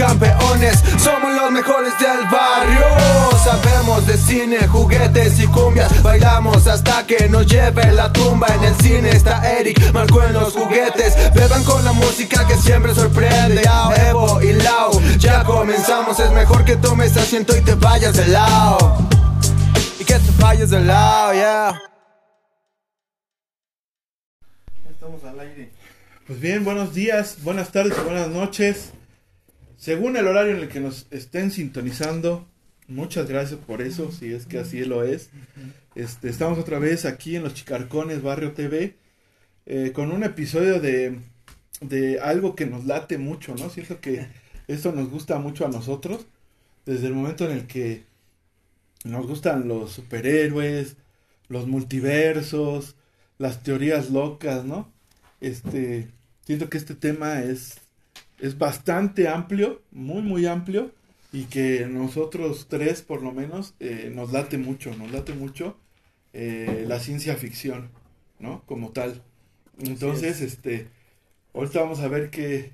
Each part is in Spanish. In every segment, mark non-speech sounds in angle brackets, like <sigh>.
campeones, somos los mejores del barrio. Sabemos de cine, juguetes y cumbias, bailamos hasta que nos lleve la tumba. En el cine está Eric, marcó en los juguetes. Beban con la música que siempre sorprende. Evo y Lau, ya comenzamos. Es mejor que tomes asiento y te vayas de lado. Y que te vayas de lado, yeah. Estamos al aire. Pues bien, buenos días, buenas tardes buenas noches. Según el horario en el que nos estén sintonizando, muchas gracias por eso, si es que así lo es. Este, estamos otra vez aquí en los Chicarcones Barrio TV eh, con un episodio de, de algo que nos late mucho, ¿no? Siento que esto nos gusta mucho a nosotros desde el momento en el que nos gustan los superhéroes, los multiversos, las teorías locas, ¿no? Este, siento que este tema es, es bastante amplio, muy, muy amplio, y que nosotros tres, por lo menos, eh, nos late mucho, nos late mucho eh, la ciencia ficción, ¿no? Como tal. Entonces, este, ahorita vamos a ver que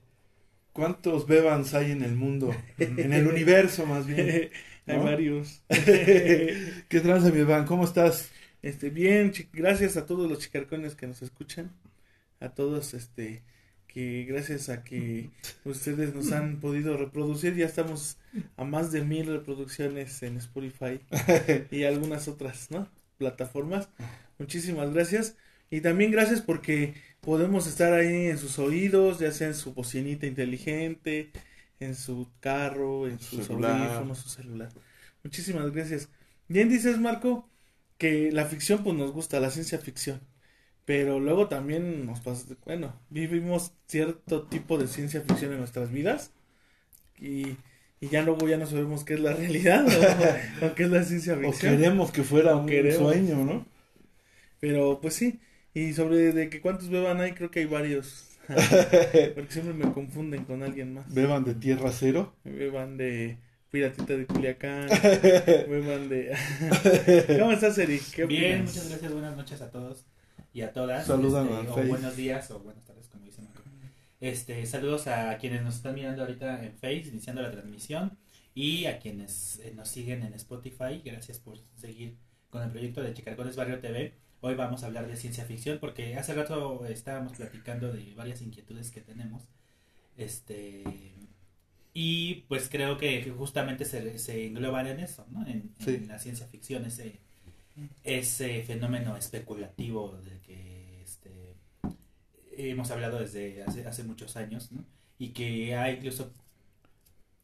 cuántos Bebans hay en el mundo, en el <laughs> universo más bien. <laughs> Hay varios. <laughs> ¿Qué tranza, mi Beban? ¿Cómo estás? Este, bien, gracias a todos los chicarcones que nos escuchan, a todos, este, que gracias a que ustedes nos han podido reproducir, ya estamos a más de mil reproducciones en Spotify <laughs> y algunas otras, ¿no? Plataformas. Muchísimas gracias. Y también gracias porque podemos estar ahí en sus oídos, ya sea en su bocinita inteligente, en su carro, en Su sus audífonos, su celular. Muchísimas gracias. Bien dices, Marco, que la ficción pues nos gusta, la ciencia ficción. Pero luego también nos pasa, bueno, vivimos cierto tipo de ciencia ficción en nuestras vidas y, y ya luego ya no sabemos qué es la realidad o, <laughs> o qué es la ciencia O ficción. queremos que fuera O un queremos. sueño, ¿no? Pero pues sí, y sobre de que cuántos beban hay, creo que hay varios. <laughs> Porque siempre me confunden con alguien más. Beban de tierra cero. Beban de Piratita de Culiacán. <laughs> beban de... ¿Cómo estás, Eric? ¿Qué Bien, opinas? muchas gracias, buenas noches a todos y a todas. Saludan Este, o buenos días o buenas tardes, como dice Marco. Este, saludos a quienes nos están mirando ahorita en Face, iniciando la transmisión, y a quienes eh, nos siguen en Spotify. Gracias por seguir con el proyecto de Chicarcones Barrio TV. Hoy vamos a hablar de ciencia ficción porque hace rato estábamos platicando de varias inquietudes que tenemos. Este, y pues creo que justamente se, se engloban en eso, ¿no? En, la ciencia ficción, ese, ese fenómeno especulativo de que este, hemos hablado desde hace, hace muchos años, ¿no? Y que ha incluso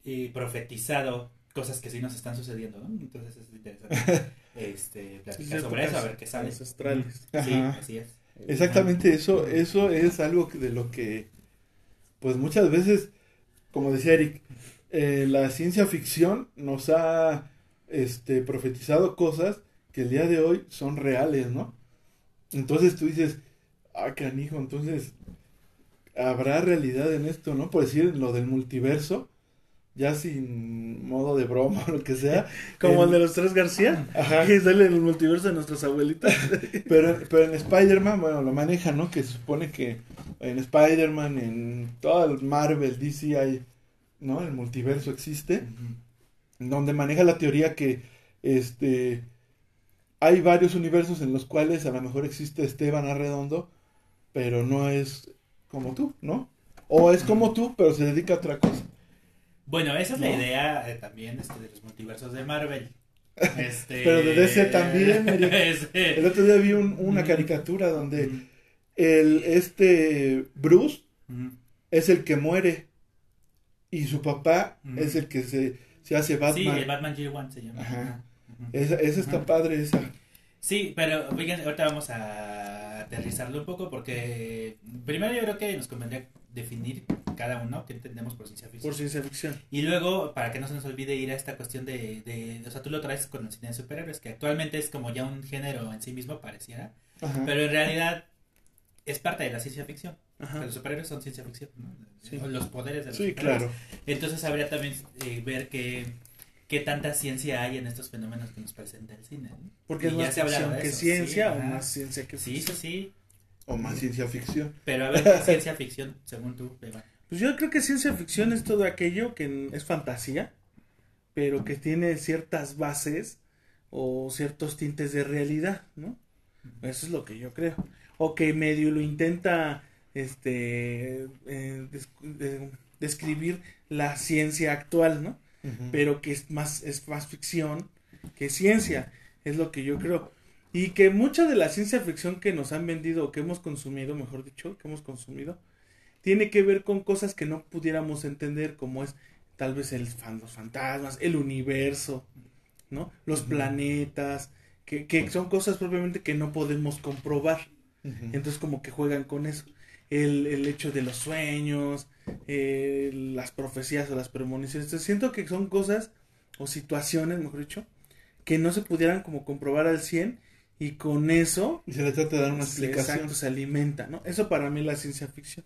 eh, profetizado cosas que sí nos están sucediendo, ¿no? Entonces es interesante <laughs> este, platicar Sí, sobre eso, a ver qué sale. ancestrales. Sí, Ajá. así es. Exactamente eso, eso es algo que- de lo que, pues muchas veces, como decía Eric, eh, la ciencia ficción nos ha este, profetizado cosas que el día de hoy son reales, ¿no? Entonces tú dices, ah, canijo, entonces, ¿habrá realidad en esto, no? Por decir lo del multiverso, ya sin modo de broma o lo que sea. <laughs> Como en- el de los tres García, Ajá. que sale en el multiverso de nuestras abuelitas. <laughs> Pero, pero en Spider-Man, bueno, lo maneja, ¿no? Que se supone que en Spider-Man, en todo el Marvel, DC hay, ¿no? El multiverso existe, donde maneja la teoría que, este, hay varios universos en los cuales a lo mejor existe Esteban Arredondo, pero no es como tú, ¿no? O es como tú, pero se dedica a otra cosa. Bueno, esa es la idea eh, también este, de los multiversos de Marvel. <laughs> Este, Pero de DC también, <laughs> El otro día vi un- una caricatura donde el, este, Bruce, es el que muere y su papá es el que se, se hace Sí, Batman. el Batman Year One se llama. Ajá. Esa, esa está Ajá. padre, esa. Sí, pero fíjense, ahorita vamos a aterrizarlo un poco porque primero yo creo que nos convendría definir cada uno qué entendemos por ciencia ficción. Por ciencia ficción. Y luego, para que no se nos olvide ir a esta cuestión de, de, o sea, tú lo traes con el cine de superhéroes, que actualmente es como ya un género en sí mismo, pareciera, Ajá. pero en realidad es parte de la ciencia ficción. Ajá. Los superhéroes son ciencia ficción, ¿no? Sí. O Los poderes de los Sí, superhéroes. claro. Entonces habría también eh, ver qué, qué tanta ciencia hay en estos fenómenos que nos presenta el cine. ¿no? Porque es Y ya más se ficción de que eso, ciencia sí, o más ciencia que Sí, sí, ficción. sí. O más ciencia ficción. Pero a ver, ¿qué ciencia ficción, según tú, Eva? Pues yo creo que ciencia ficción es todo aquello que es fantasía, pero que tiene ciertas bases o ciertos tintes de realidad, ¿no? Eso es lo que yo creo. O que medio lo intenta este eh, describir la ciencia actual, ¿no? Pero que es más, es más ficción que ciencia, es lo que yo creo. Y que mucha de la ciencia ficción que nos han vendido, o que hemos consumido, mejor dicho, que hemos consumido, tiene que ver con cosas que no pudiéramos entender, como es tal vez el, los fantasmas, el universo, ¿no? Los planetas, que, que, son cosas propiamente que no podemos comprobar. Entonces como que juegan con eso. El, el hecho de los sueños, eh, las profecías o las premoniciones. Entonces, siento que son cosas o situaciones, mejor dicho, que no se pudieran como comprobar al 100 y con eso... Y se le trata de dar una explicación. Exacto, se alimenta, ¿no? Eso para mí es la ciencia ficción.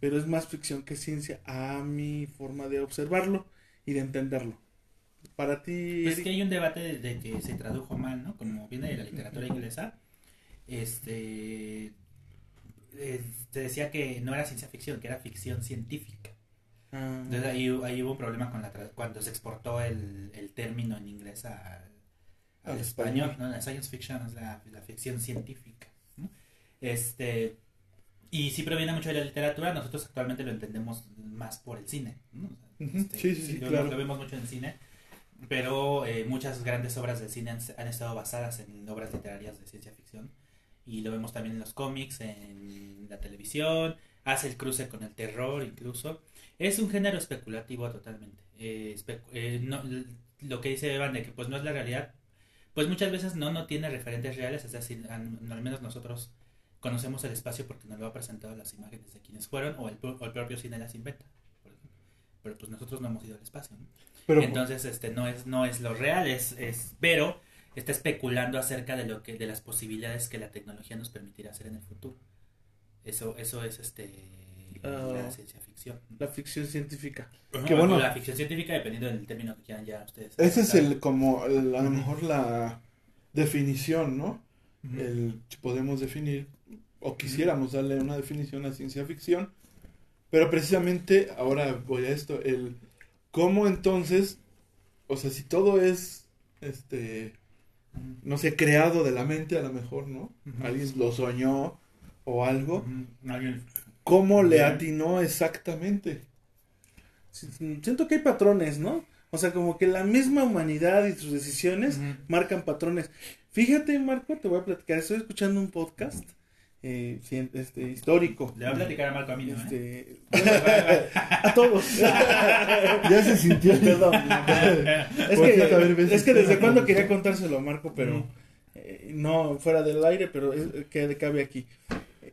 Pero es más ficción que ciencia a mi forma de observarlo y de entenderlo. Para ti... Pues que hay un debate de, que se tradujo mal, ¿no? Como viene de la literatura inglesa. Este... Eh, se decía que no era ciencia ficción, que era ficción científica. Ah. Entonces ahí, ahí, hubo un problema con la cuando se exportó el, el término en inglés a, al español, ¿no? La science fiction es la, la ficción científica. Este, y sí proviene mucho de la literatura, nosotros actualmente lo entendemos más por el cine. Este, sí, sí, sí, claro. lo, vemos mucho en el cine, pero eh, muchas grandes obras de cine han, estado basadas en obras literarias de ciencia ficción. Y lo vemos también en los cómics, en la televisión, hace el cruce con el terror incluso. Es un género especulativo totalmente. Eh, eh, no, lo que dice Evan de que pues no es la realidad, pues muchas veces no, no tiene referentes reales, es decir, al, menos nosotros conocemos el espacio porque nos lo ha presentado las imágenes de quienes fueron o el, propio cine las inventa. Pero pues nosotros no hemos ido al espacio. Entonces, este no es no es lo real, es, es pero está especulando acerca de lo que de las posibilidades que la tecnología nos permitirá hacer en el futuro. Eso eso es este la ah, ciencia ficción. La ficción científica. que bueno, la ficción científica dependiendo del término que quieran ya ustedes. Ese es el como a lo mejor la definición, ¿no? El podemos definir o quisiéramos darle una definición a ciencia ficción, pero precisamente ahora voy a esto, el cómo entonces, o sea, si todo es este no sé, creado de la mente a lo mejor, ¿no? Alguien lo soñó o algo. Alguien ¿Cómo le atinó exactamente? Siento que hay patrones, ¿no? O sea, como que la misma humanidad y sus decisiones marcan patrones. Fíjate, Marco, te voy a platicar. Estoy escuchando un podcast eh, este, histórico. Le voy a platicar a Marco a mí, ¿no, eh? este, a todos. <laughs> ya se sintió. Perdón. <laughs> es, que, es que desde cuando quería contárselo a Marco, pero eh, no fuera del aire, pero es, que cabe aquí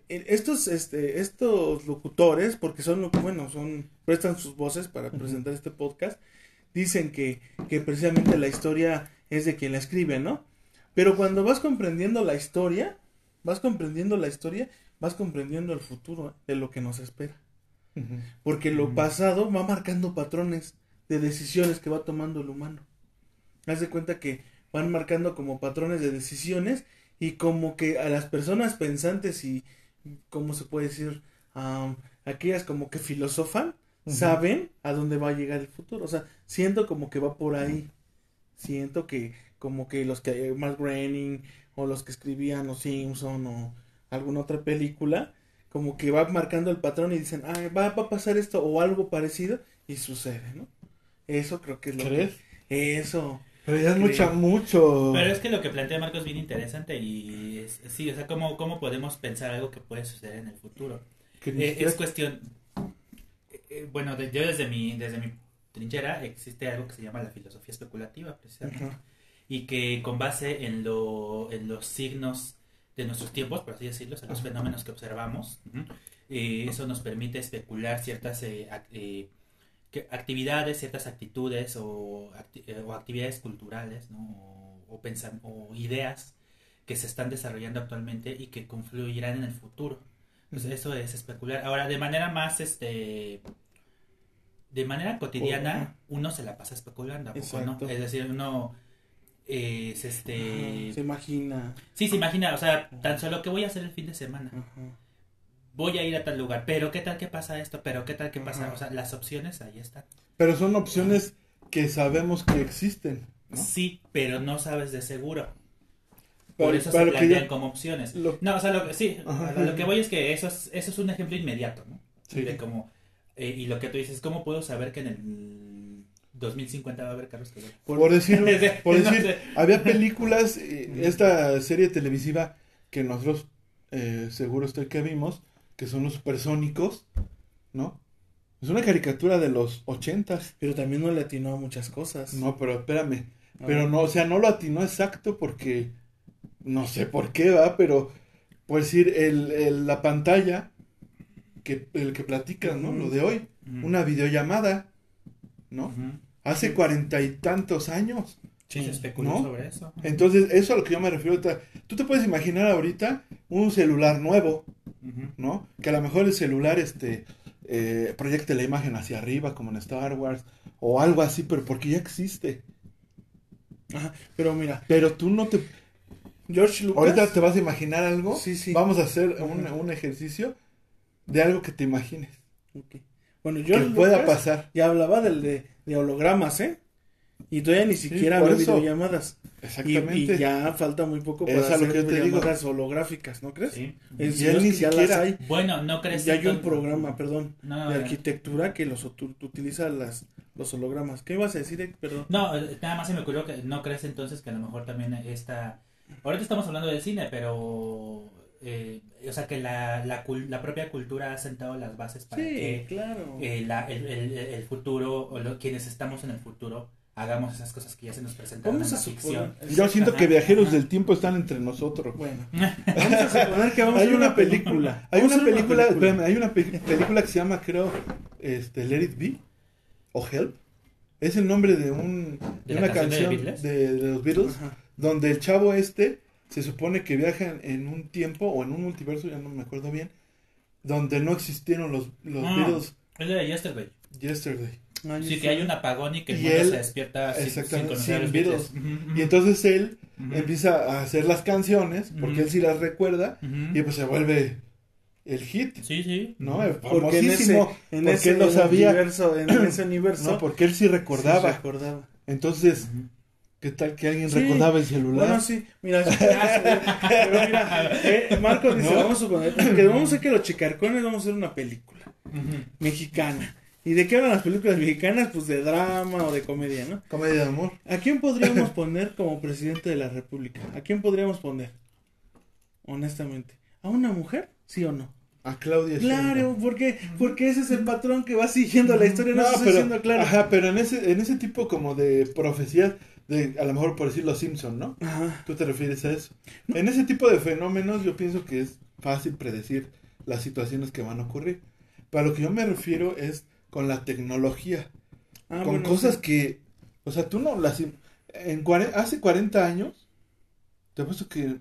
estos, este, estos locutores, porque son, bueno, son, prestan sus voces para presentar este podcast, dicen que, que precisamente la historia es de quien la escribe, ¿no? Pero cuando vas comprendiendo la historia, vas comprendiendo la historia, vas comprendiendo el futuro de lo que nos espera. Porque lo pasado va marcando patrones de decisiones que va tomando el humano. Haz de cuenta que van marcando como patrones de decisiones y como que a las personas pensantes y, ¿cómo se puede decir? aquellas como que filosofan, saben a dónde va a llegar el futuro. O sea, siento como que va por ahí. Siento que como que los que Mark Groening o los que escribían Los Simpson o alguna otra película, como que va marcando el patrón y dicen, ah, va, a pasar esto o algo parecido y sucede, ¿no? Eso creo que es lo ¿Crees? que... Eso. Pero ya es mucho, mucho. Pero es que lo que plantea Marcos es bien interesante y es, sí, o sea, ¿cómo, cómo podemos pensar algo que puede suceder en el futuro. Eh, es cuestión, eh, eh, bueno, yo desde mi, desde mi trinchera existe algo que se llama la filosofía especulativa, precisamente, y que con base en, lo, en los signos de nuestros tiempos, por así decirlo, en los fenómenos que observamos, eso nos permite especular ciertas actividades, ciertas actitudes o, eh, o actividades culturales ¿no? o, o, ideas que se están desarrollando actualmente y que confluirán en el futuro. Eso es especular. Ahora, de manera más, este, de manera cotidiana, uno se la pasa especulando, ¿no? Es decir, uno es este... se imagina. Sí, se imagina, o sea, tan solo que voy a hacer el fin de semana voy a ir a tal lugar, pero qué tal que pasa esto, pero qué tal que pasa, Ajá. o sea, las opciones ahí están. Pero son opciones que sabemos que existen. ¿no? Sí, pero no sabes de seguro. Pero- Por eso pero se plantean ya- como opciones. Lo- No, o sea, lo que, sí, lo que voy es que eso es, eso es un ejemplo inmediato, ¿no? Sí. De como, eh, y lo que tú dices, ¿cómo puedo saber que en el 2050 va a haber carros que vuelan? Por, decir, <laughs> por No decir sé. había películas, eh, esta serie televisiva que nosotros eh, seguro estoy que vimos, que son los supersónicos, ¿no? Es una caricatura de los ochentas. Pero también no le atinó a muchas cosas. No, pero espérame. A Pero ver. no, o sea, no lo atinó exacto porque no sé por qué va, pero por decir, el, el- la pantalla que el que platicas, ¿no? Lo de hoy, una videollamada, ¿no? Hace cuarenta y tantos años. Sí, se especuló ¿No? sobre eso. Entonces, eso a lo que yo me refiero. Tú te puedes imaginar ahorita un celular nuevo. ¿no? Que a lo mejor el celular este eh, proyecte la imagen hacia arriba, como en Star Wars, o algo así, pero porque ya existe. Ajá, pero mira, Pero tú no te George Lucas. Ahorita te vas a imaginar algo. Sí, sí. Vamos a hacer un, un ejercicio de algo que te imagines. Bueno, Que George pueda Lucas pasar. ya hablaba del de, de hologramas, ¿eh? Y todavía ni siquiera por había eso. videollamadas. Exactamente. y ya falta muy poco para lo hacer que yo te digo. videollamadas holográficas, ¿no crees? Sí. Sí, es ni ya siquiera- las hay. Bueno, no crees Ya hay un programa, perdón, No, de arquitectura que los utiliza las, los hologramas. ¿Qué ibas a decir? eh? Perdón. No, eh, nada más se me ocurrió que no crees entonces que a lo mejor también esta... Ahorita estamos hablando del cine, pero... eh, o sea, que la, la, la propia cultura ha sentado las bases para Sí, que claro. eh, la- el, el- el futuro, o lo- quienes estamos en el futuro, hagamos esas cosas que ya se nos presentaron Vamos en a la ficción. Yo siento que viajeros del tiempo están entre nosotros. Bueno, <laughs> vamos a suponer que vamos a <laughs> Hay hacer una película. Hay a una película, espérame, hay una pe- película que se llama, creo, este, Let It Be o Help. Es el nombre de un ¿De una canción de de, de los Beatles, Ajá. donde el chavo este se supone que viaja en, un tiempo o en un multiverso, ya no me acuerdo bien, donde no existieron los, los Ah. Beatles Es de Yesterday. Yesterday. Sí, que hay un apagón y que el Y mundo él- se despierta sin, exactamente, sin sin Beatles. Beatles. Ujú, ujú. Y entonces él Ujú. empieza a hacer las canciones, porque Ujú. él sí las recuerda, y pues se vuelve el hit, Sí, sí. ¿no? El Porque en ese, famosísimo, en porque ese él lo sabía, universo, en ese <clears throat> universo, ¿no? Porque él sí recordaba. sí recordaba. Entonces. ¿Qué tal que alguien Sí. recordaba el celular? Bueno, sí, mira, pero mira, eh, Marco dice, ¿No? vamos a suponer que vamos a hacer que los chicarcones vamos a hacer una película mexicana. ¿Y de qué hablan las películas mexicanas? Pues de drama o de comedia, ¿no? Comedia de amor. ¿A quién podríamos poner como presidente de la República? ¿A quién podríamos poner? Honestamente. ¿A una mujer? ¿Sí o no? A Claudia Claro, porque, porque ese es el patrón que va siguiendo la historia, no, No, pero, siendo claro. ajá, pero en ese, en ese tipo como de profecías, de, a lo mejor por decir los Simpson, ¿no? Ajá. Tú te refieres a eso. En ese tipo de fenómenos yo pienso que es fácil predecir las situaciones que van a ocurrir. Para lo que yo me refiero es con la tecnología, Ah, con bueno, cosas sí. que, o sea, tú no las... En hace 40 años, te apuesto que,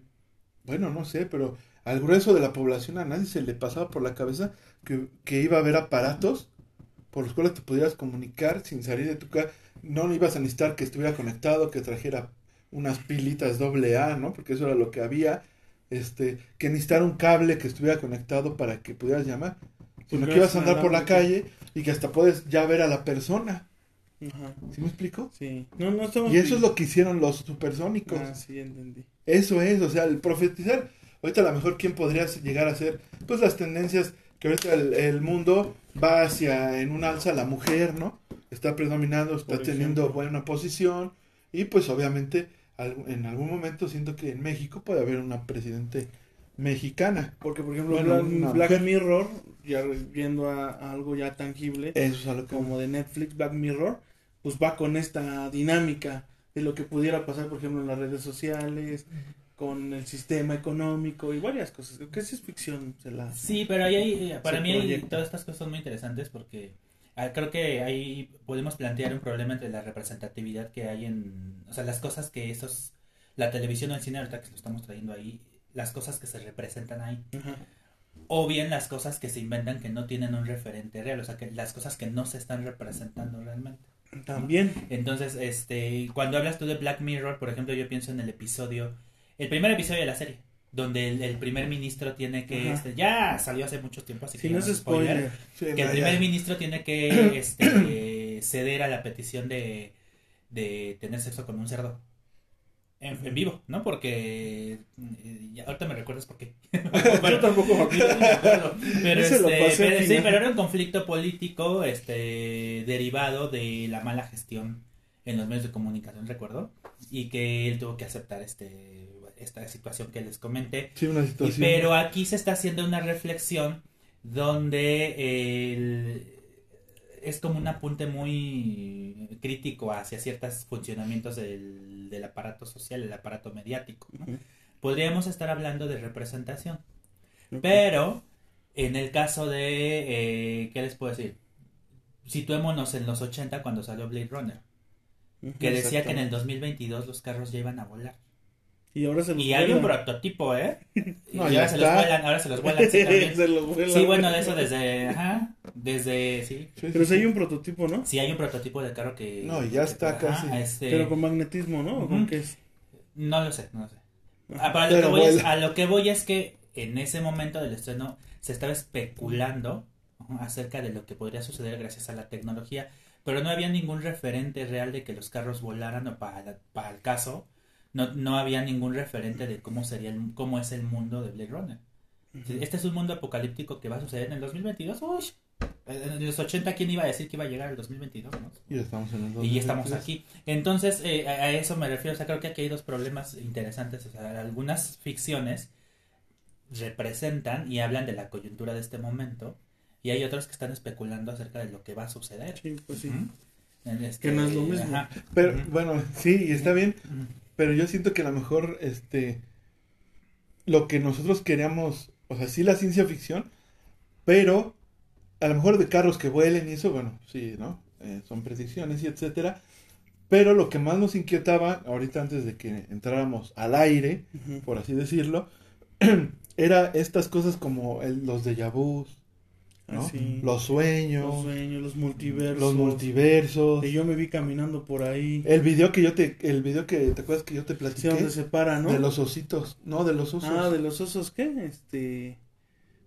bueno, no sé, pero al grueso de la población a nadie se le pasaba por la cabeza que, que iba a haber aparatos por los cuales te pudieras comunicar sin salir de tu casa. No ibas a necesitar que estuviera conectado, que trajera unas pilitas doble A, ¿no? Porque eso era lo que había. Este, que necesitar un cable que estuviera conectado para que pudieras llamar. Sino que ibas a andar por la calle y que hasta puedes ya ver a la persona. Ajá. ¿Sí me explico? Sí. No, no estamos... Y eso es lo que hicieron los supersónicos. Ah, sí, entendí. Eso es, o sea, el profetizar. Ahorita a lo mejor quién podría llegar a ser, pues las tendencias que ahorita el, el mundo va hacia en un alza la mujer, ¿no? Está predominando, está teniendo buena posición y pues obviamente en algún momento siento que en México puede haber una presidente mexicana. Porque, por ejemplo, Bueno, Black. Mirror, ya viendo a, a algo ya tangible, Eso es a lo que como de Netflix, Black Mirror, pues va con esta dinámica de lo que pudiera pasar, por ejemplo, en las redes sociales, con el sistema económico y varias cosas. Creo que es ficción, se la... Sí, pero ahí hay, eh, para mí hay- todas estas cosas son muy interesantes porque creo que ahí podemos plantear un problema entre la representatividad que hay en, o sea, las cosas que esos, la televisión o el cine ahorita que lo estamos trayendo ahí, las cosas que se representan ahí, o bien las cosas que se inventan que no tienen un referente real, o sea, que las cosas que no se están representando realmente. También. Entonces, este, cuando hablas tú de Black Mirror, por ejemplo, yo pienso en el episodio, el primer episodio de la serie, donde el, el primer ministro tiene que, este, ya salió hace mucho tiempo, así Si que no es spoiler, que el primer ministro tiene que <clears throat> este, ceder a la petición de, de tener sexo con un cerdo. En, en vivo, ¿no? Porque eh, ya- ahorita me recuerdas por qué. <laughs> <laughs> Yo tampoco me acuerdo. Pero, este, pero- sí, pero era un conflicto político este, derivado de la mala gestión en los medios de comunicación, recuerdo, y que él tuvo que aceptar este, esta situación que les comenté. Sí, una Y- situación. pero aquí se está haciendo una reflexión donde el- es como un apunte muy crítico hacia ciertos funcionamientos del, del aparato social, el aparato mediático. Podríamos estar hablando de representación. Pero, en el caso de, eh, ¿qué les puedo decir? Situémonos en los 80 cuando salió Blade Runner, que decía que en el exactamente. 2022 los carros ya iban a volar. Y ahora se los Y hay un prototipo, ¿eh? <laughs> No, y ya ahora se los vuelan, ahora se los vuelan, sí, <laughs> también. Se los vuelan. Sí, bueno, de eso desde, ajá, desde, sí. Sí, Pero sí, si hay un prototipo, ¿no? Sí hay un prototipo de carro que... No, ya está ajá, casi. este, Pero con magnetismo, ¿no? ¿O con qué es? No lo sé, no lo sé. Ah, pero a, lo que voy es, a lo que voy es que en ese momento del estreno se estaba especulando acerca de lo que podría suceder gracias a la tecnología, pero no había ningún referente real de que los carros volaran o para, la- para el caso, no, no había ningún referente de cómo sería el, cómo es el mundo de Blade Runner. Este es un mundo apocalíptico que va a suceder en el 2022. Uy, en los 80 quién iba a decir que iba a llegar al 2022, ¿no? Y estamos en el Y ya estamos 2023. aquí. Entonces, eh, a eso me refiero. O sea, creo que aquí hay dos problemas interesantes. O sea, algunas ficciones representan y hablan de la coyuntura de este momento. Y hay otros que están especulando acerca de lo que va a suceder. Sí, pues sí. Este- Que no es lo mismo. ajá. Pero bueno, sí, y está bien. Pero yo siento que a lo mejor, este, lo que nosotros queríamos, o sea, sí la ciencia ficción, pero a lo mejor de carros que vuelen y eso, bueno, sí, ¿no? Eh, son predicciones y etcétera. Pero lo que más nos inquietaba, ahorita antes de que entráramos al aire, por así decirlo, <clears throat> era estas cosas como el- los déjà vus, ¿no? Así. Los sueños, Los sueños, los multiversos. los multiversos. Que yo me vi caminando por ahí. El video que yo te, el video que te acuerdas que yo te Sí, platiqué donde se para, ¿no? de los ositos, no de los osos. Ah, de los osos, ¿qué? Este.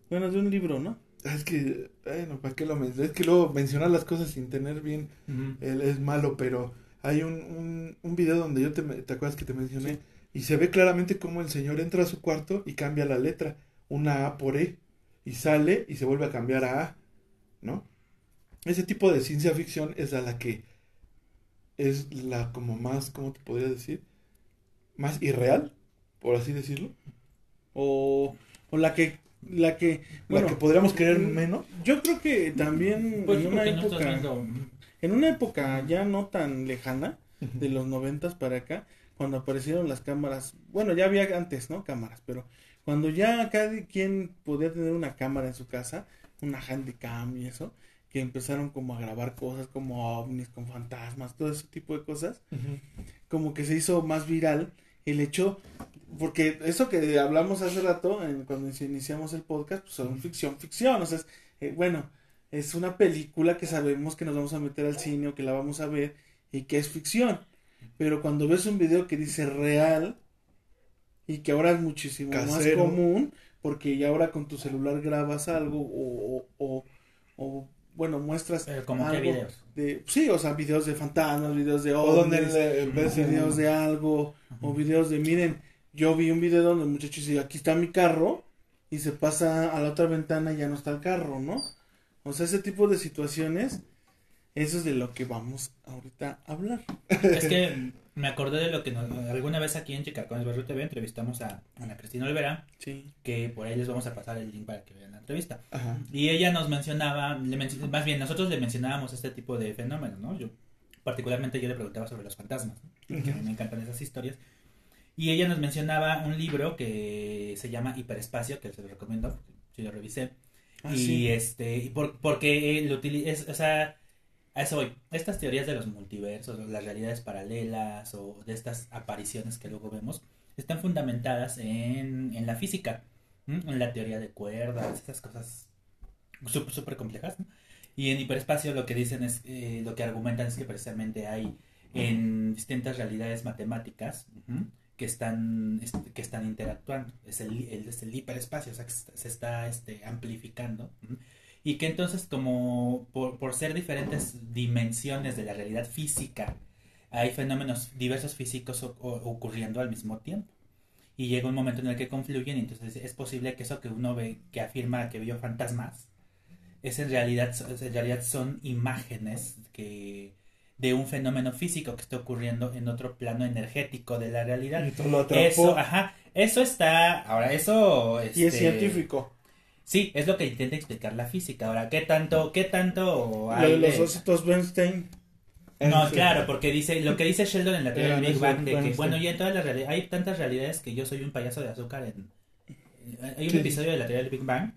Bueno, de un libro, ¿no? Ah, Es que, bueno, ¿para qué lo mencionas? Es que luego mencionar las cosas sin tener bien Ujú. el- es malo, pero hay un, un, un video donde yo te, te acuerdas que te mencioné Sí. y se ve claramente cómo el señor entra a su cuarto y cambia la letra, una A por E, y sale y se vuelve a cambiar a A, ¿no? Ese tipo de ciencia ficción es a la que es la como más, ¿cómo te podría decir? Más irreal, por así decirlo. O, o la que. La que. la que podríamos creer menos. yo creo que también Pues en yo una no época. En una época ya no tan lejana, de los noventas para acá, cuando aparecieron las cámaras, bueno, ya había antes, ¿no? Cámaras, pero cuando ya cada quien podía tener una cámara en su casa, una handycam y eso, que empezaron como a grabar cosas como ovnis con fantasmas, todo ese tipo de cosas, como que se hizo más viral el hecho, porque eso que hablamos hace rato, en- cuando iniciamos el podcast, pues son ficción, ficción, o sea, es, eh, bueno, es una película que sabemos que nos vamos a meter al cine o que la vamos a ver y que es ficción, pero cuando ves un video que dice real y que ahora es muchísimo más común, porque ya ahora con tu celular grabas algo o, o, o- o, bueno, muestras Pero como qué algo videos. de, sí, o sea, videos de fantasmas, videos de O donde le- ves videos de algo, o videos de, miren, yo vi un video donde el muchacho dice, aquí está mi carro, y se pasa a la otra ventana y ya no está el carro, ¿no? O sea, ese tipo de situaciones, eso es de lo que vamos ahorita a hablar. Es que me acordé de lo que nos- alguna vez aquí en Chicacones Barrio TV entrevistamos a Ana Cristina Olvera, Sí. que por ahí les vamos a pasar el link para que vean la entrevista. Ajá. Y ella nos mencionaba, le menci- más bien nosotros le mencionábamos este tipo de fenómenos, ¿no? Yo, particularmente yo le preguntaba sobre los fantasmas, ¿no? que a mí me encantan esas historias. Y ella nos mencionaba un libro que se llama Hiperespacio, que se lo recomiendo, sí lo revisé. Ah, y sí. este, y por, porque lo utiliza, o sea, a eso voy. Estas teorías de los multiversos, las realidades paralelas o de estas apariciones que luego vemos, están fundamentadas en, en la física, en la teoría de cuerdas, esas cosas súper súper complejas. Y en hiperespacio lo que dicen es, eh, lo que argumentan es que precisamente hay en distintas realidades matemáticas que están, que están interactuando. Es el, el, es el hiperespacio, o sea, que se está este, amplificando. Y que entonces, como por, por ser diferentes dimensiones de la realidad física, hay fenómenos diversos físicos ocurriendo al mismo tiempo. Y llega un momento en el que confluyen y entonces es posible que eso que uno ve, que afirma que vio fantasmas, es en realidad, en realidad son imágenes que de un fenómeno físico que está ocurriendo en otro plano energético de la realidad. eso, ajá, eso está, ahora eso... y es este, científico. Sí, es lo que intenta explicar la física. Ahora, ¿qué tanto, qué tanto hay los ositos Bernstein no, claro, porque dice lo que dice Sheldon en la teoría del Big Bang, de que, bueno, ya todas las realidades, hay tantas realidades que yo soy un payaso de azúcar. En, hay un episodio de la teoría del Big Bang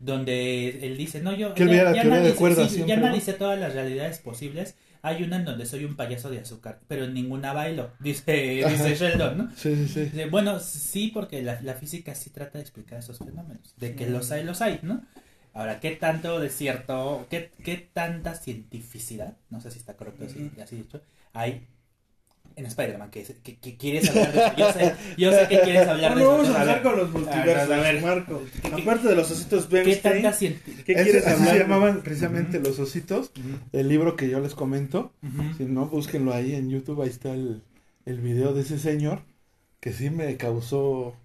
donde él dice, no, yo ya, ya, analicé, todas las realidades posibles. Hay una en donde soy un payaso de azúcar, pero en ninguna bailo, <laughs> dice, dice Sheldon, ¿no? Sí, sí, sí. bueno, sí, porque la, la, física sí trata de explicar esos fenómenos, de que los hay, los hay, ¿no? Ahora, ¿qué tanto de cierto, qué, qué tanta cientificidad, no sé si está correcto así, así dicho, hay en Spider-Man que, que, quieres hablar de eso? Yo sé, yo sé que quieres hablar de eso. Vamos a hablar con los multiversos, a ver, Marco. Aparte de los ositos Bernstein, ¿qué, ¿qué quieres hablar? Se llamaban precisamente los ositos, el libro que yo les comento. Si no, búsquenlo ahí en YouTube, ahí está el, el video de ese señor que sí me causó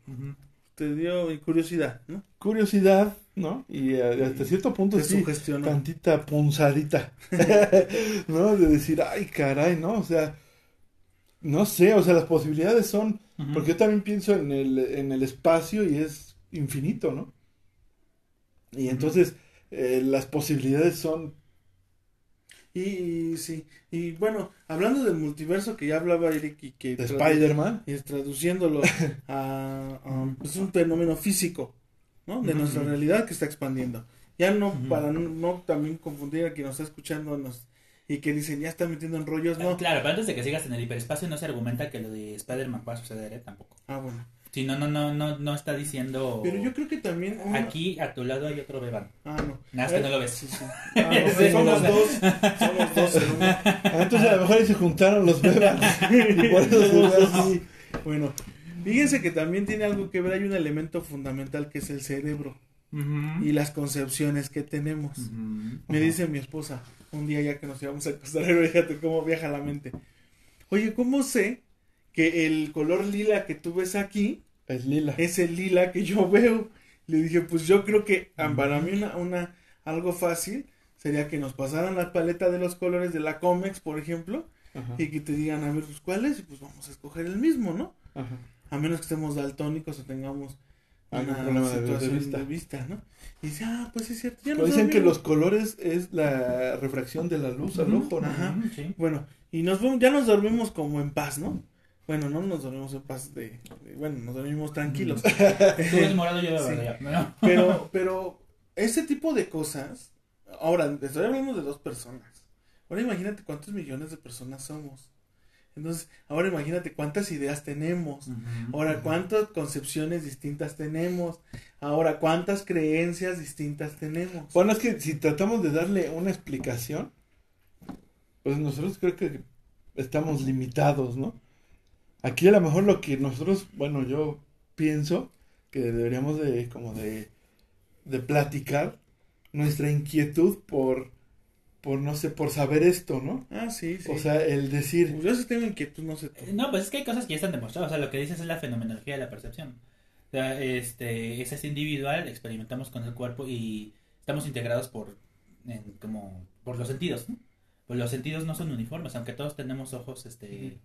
te dio curiosidad, ¿no? Curiosidad, ¿no? Y eh, hasta cierto punto sí, tantita punzadita, <laughs> <laughs> ¿no? De decir, ay, caray, ¿no? O sea, no sé, o sea, las posibilidades son, porque yo también pienso en el, en el espacio y es infinito, ¿no? Y entonces eh, las posibilidades son y, sí, y bueno, hablando del multiverso que ya hablaba Eric y que... Spider-Man. Y traduciéndolo <laughs> a, pues, un fenómeno físico, ¿no? De nuestra realidad que está expandiendo. Ya no, para no, también confundir a quien nos está escuchando y que dicen, ya está metiendo en rollos, ¿no? claro, pero antes de que sigas en el hiperespacio no se argumenta que lo de Spider-Man va a suceder, ¿eh? Tampoco. Ah, bueno. Sí, no, no, no, no, no está diciendo. Pero yo creo que también. Aquí a tu lado hay otro Beban. Ah, no. Nada, que no lo ves. Sí, sí. <laughs> Ah, no, somos dos. Somos dos en uno. <laughs> Entonces a lo mejor ahí se juntaron los Beban. <laughs> Bueno, fíjense que también tiene algo que ver. Hay un elemento fundamental que es el cerebro. Y las concepciones que tenemos. Me dice mi esposa, un día ya que nos íbamos a acostar, <laughs> fíjate cómo viaja la mente. Oye, ¿cómo sé que el color lila que tú ves aquí es lila. Es el lila que yo <laughs> veo. Le dije, pues yo creo que ah, para mí una, una algo fácil sería que nos pasaran la paleta de los colores de la Comex, por ejemplo, y que te digan, a ver, pues cuáles, y pues vamos a escoger el mismo, ¿no? Ajá. A menos que estemos daltónicos o tengamos una problema situación de vista. ¿no? Y dice, ah, pues es cierto. Ya dicen que los colores es la refracción de la luz al ojo, ¿no? Ajá, Bueno, y nos ya nos dormimos como en paz, ¿no? Bueno, no nos dormimos en paz de, bueno, nos dormimos tranquilos. <laughs> Tú eres morado, yo sí. Pero, pero ese tipo de cosas, ahora, estoy hablando de dos personas. Ahora imagínate cuántos millones de personas somos. Entonces, ahora imagínate cuántas ideas tenemos. ahora, cuántas concepciones distintas tenemos. Ahora, cuántas creencias distintas tenemos. Bueno, es que si tratamos de darle una explicación, pues nosotros creo que estamos limitados, ¿no? Aquí a lo mejor lo que nosotros, bueno, yo pienso que deberíamos de como de, de platicar nuestra inquietud por, por no sé, por saber esto, ¿no? Ah, sí, sí. O sea, el decir... Pues yo sí tengo inquietud, no sé. No, pues es que hay cosas que ya están demostradas, o sea, lo que dices es la fenomenología de la percepción. O sea, este, es individual, experimentamos con el cuerpo y estamos integrados por, como, por los sentidos, ¿no? Pues los sentidos no son uniformes, aunque todos tenemos ojos, este...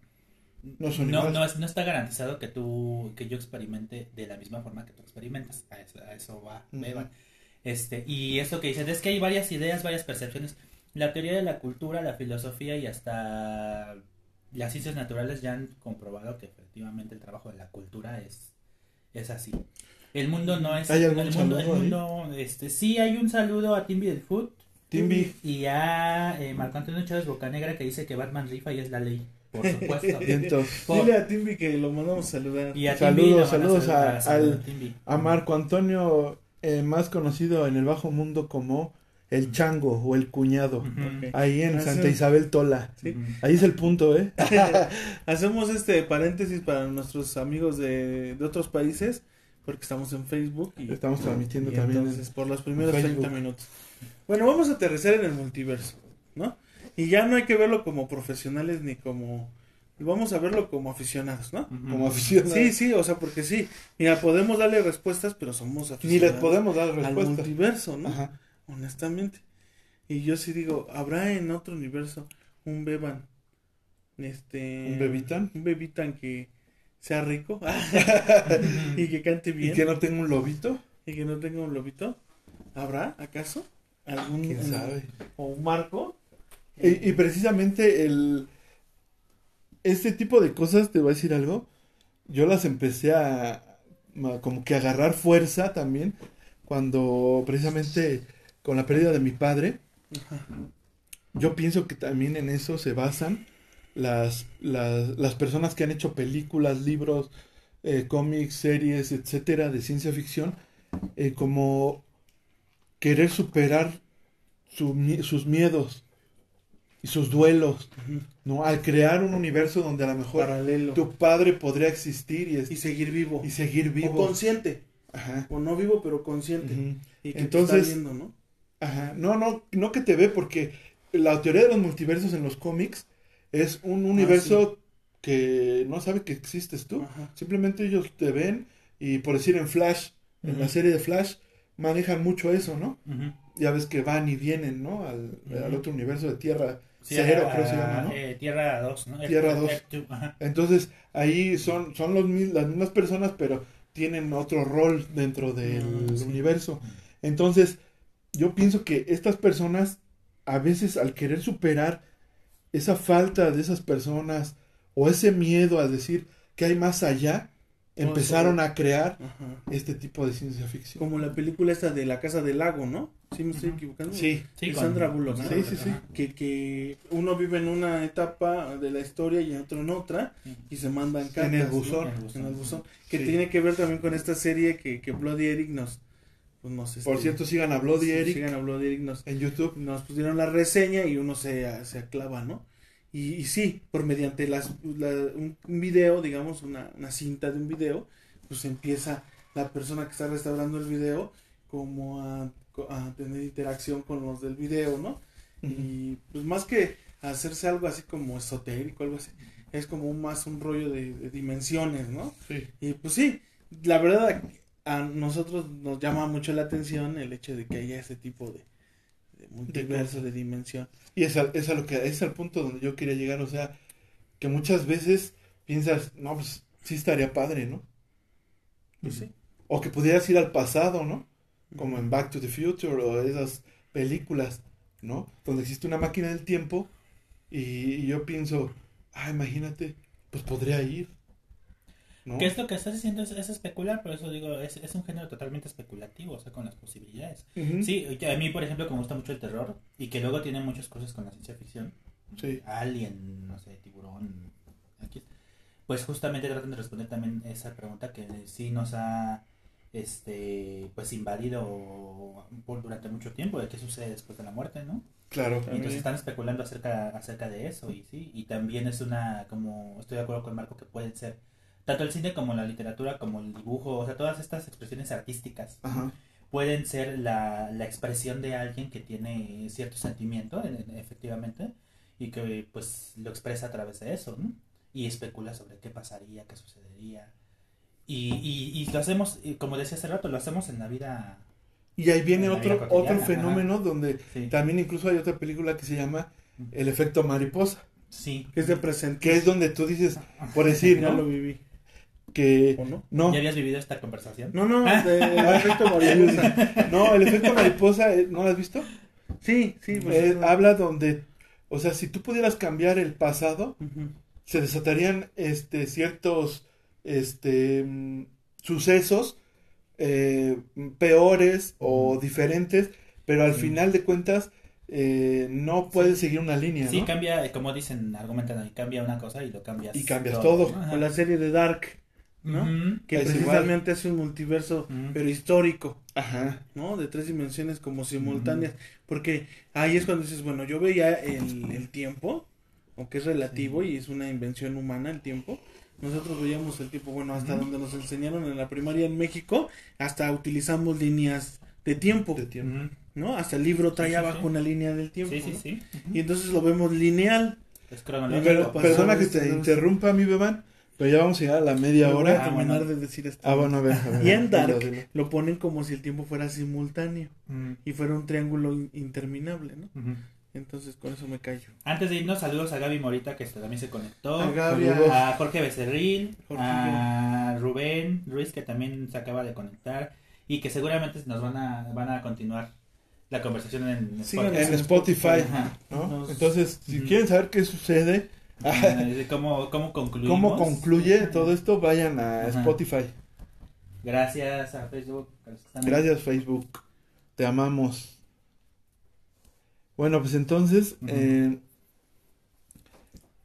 No, no, no, está garantizado que tú, que yo experimente de la misma forma que tú experimentas. A eso, a eso va, Este, y eso que dicen es que hay varias ideas, varias percepciones. La teoría de la cultura, la filosofía y hasta las ciencias naturales ya han comprobado que efectivamente el trabajo de la cultura es, es así. El mundo no es. ¿Hay algún el mundo, el mundo, este, sí, hay un saludo a Timby del Food. Timby. Y a eh, Marco Antonio Chávez Bocanegra que dice que Batman rifa y es la ley. Por <laughs> supuesto. Dile a Timby que lo mandamos a saludar. Y a saludos, saludos a, a, Marco Antonio, eh, más conocido en el bajo mundo como el chango o el cuñado. Ahí en Santa. Isabel Tola. Sí. Ahí es el punto, ¿eh? <laughs> Hacemos este paréntesis para nuestros amigos de, de otros países, porque estamos en Facebook y, Estamos transmitiendo y también. entonces por los primeros Facebook. 30 minutos. Bueno, vamos a aterrizar en el multiverso, ¿no? Y ya no hay que verlo como profesionales ni como... Vamos a verlo como aficionados, ¿no? Como aficionados. Sí, sí, o sea, porque sí. Mira, podemos darle respuestas, pero somos Ni aficionados. les podemos dar al respuesta. multiverso, ¿no? Ajá. Honestamente. Y yo sí digo, ¿habrá en otro universo un Beban? Este... ¿Un bebitán? Un bebitan que sea rico <laughs> <laughs> y que cante bien ¿Y que no tenga un lobito? y que no tenga un lobito. ¿Habrá acaso? ¿Algún ¿Quién sabe? o un marco? Y, y precisamente el este tipo de cosas, te voy a decir algo, yo las empecé a, a como que agarrar fuerza también cuando precisamente con la pérdida de mi padre, Ajá. yo pienso que también en eso se basan las, las, las personas que han hecho películas, libros, eh, cómics, series, etcétera, de ciencia ficción, eh, como querer superar su sus miedos y sus duelos. ¿no? Al crear un universo donde a lo mejor Paralelo. tu padre podría existir y, Y seguir vivo. y seguir O vivo. consciente. Ajá. O no vivo, pero consciente. Y que Entonces- te está viendo, ¿no? Ajá. No, no, no que te ve, porque la teoría de los multiversos en los cómics es un universo que no sabe que existes tú. Ajá. Simplemente ellos te ven y por decir en Flash, en la serie de Flash, manejan mucho eso, ¿no? Ya ves que van y vienen, ¿no? Al, al otro universo de Tierra Cero, ah, creo se llama, ¿no? eh, Tierra 2, ¿no? Tierra Earth- 2. Earth two, ajá. Entonces, ahí son, son los, las mismas personas, pero tienen otro rol dentro del Ah, sí. universo. Entonces, yo pienso que estas personas, a veces al querer superar esa falta de esas personas o ese miedo a decir que hay más allá, empezaron a crear Ajá. este tipo de ciencia ficción. Como la película esta de La Casa del Lago, ¿no? ¿Sí me estoy equivocando? Sí, Sí, Sandra Bullock, ¿no? Sí, sí, sí. Que, que uno vive en una etapa de la historia y en otro en otra y se mandan cartas. en el ¿no? buzón. En el buzón. En el buzón. Que tiene que ver también con esta serie que, que Bloody Eric nos... Pues nos Por este, cierto, sigan a Bloody Eric sigan a Bloody Eric, nos, en YouTube. nos pusieron la reseña y uno se, se aclava, ¿no? Y, y sí, por mediante las, la- un, un video, digamos, una, una cinta de un video, pues empieza la persona que está restaurando el video como a, a tener interacción con los del video, ¿no? Y pues más que hacerse algo así como esotérico, algo así, es como un, más un rollo de, de dimensiones, ¿no? Sí. Y pues sí, la verdad a nosotros nos llama mucho la atención el hecho de que haya ese tipo de, de multiverso, de dimensión. Y es, al- es a lo que es al punto donde yo quería llegar, o sea, que muchas veces piensas, no, pues sí estaría padre, ¿no? Pues sí. O que pudieras ir al pasado, ¿no? Como en Back to the Future o esas películas, ¿no? Donde existe una máquina del tiempo y, y yo pienso, ah, imagínate, pues podría ir, ¿no? ¿Qué es lo que estás diciendo? Es, es especular, por eso digo, es, es un género totalmente especulativo, o sea, con las posibilidades. Ujú. Sí, a mí, por ejemplo, que me gusta mucho el terror y que luego tiene muchas cosas con la ciencia ficción. Sí. Alien, no sé, tiburón. Aquí. Pues justamente tratan de responder también esa pregunta que sí nos ha este pues invadido por, durante mucho tiempo de qué sucede después de la muerte, ¿no? Claro. Entonces están especulando acerca, acerca de eso y sí, y también es una, como estoy de acuerdo con Marco, que pueden ser tanto el cine como la literatura, como el dibujo, o sea, todas estas expresiones artísticas Ajá. pueden ser la, la expresión de alguien que tiene cierto sentimiento, en- en- efectivamente, y que pues lo expresa a través de eso, ¿no? Y especula sobre qué pasaría, qué sucedería. Y, y, y lo hacemos, como decía hace rato, lo hacemos en la vida. Y ahí viene otro, otro fenómeno donde Sí, también incluso hay otra película que se llama El efecto mariposa, sí. Que es de presente. que es donde tú dices, por decir, <laughs> Ya ¿no? lo viví. Que ¿O no? no, ¿Ya habías vivido esta conversación? No, no, <laughs> de efecto mariposa. no, el efecto mariposa, eh, ¿no lo has visto? Sí, sí. pues, Eh, no. habla donde, o sea, si tú pudieras cambiar el pasado, se desatarían este ciertos este mm, sucesos eh, peores o diferentes, pero al Sí. final de cuentas eh, no puedes seguir una línea, Sí, ¿no? cambia, como dicen, argumentan ahí, cambia una cosa y lo cambias. Y cambias todo. O la serie de Dark. ¿No? Que Es precisamente hace un multiverso, pero histórico, Ajá. ¿no? De tres dimensiones como simultáneas. Porque ahí es cuando dices, bueno, yo veía el, el tiempo, aunque es relativo y es una invención humana el tiempo. Nosotros veíamos el tiempo, bueno, hasta donde nos enseñaron en la primaria en México, hasta utilizamos líneas de tiempo, De tiempo. Ujú. ¿no? Hasta el libro trae Sí, abajo sí. una línea del tiempo. Y entonces lo vemos lineal. Es cronológico. Pero, pasamos, perdona que te interrumpa, mi bebán, pero ya vamos a llegar a la media voy a hora. Ah, terminar bueno. de decir esto. Ah, bueno, a ver. a ver, <laughs> Y en Dark dilo. lo ponen como si el tiempo fuera simultáneo Ujú. y fuera un triángulo in- interminable, ¿no? Entonces con eso me callo. Antes de irnos, saludos a Gaby Morita, que este también se conectó. A Gaby, saludos. a- A Jorge Becerril, Jorge. a Rubén Ruiz, que también se acaba de conectar. Y que seguramente nos van a, van a continuar la conversación en Síganos En Spotify, Ajá. ¿no? Nos- Entonces, si quieren saber qué sucede, de ¿Cómo, cómo cómo concluye todo esto, vayan a Ajá. Spotify. Gracias a Facebook. a los que están ahí. Gracias, Facebook. Te amamos. Bueno, pues entonces, eh,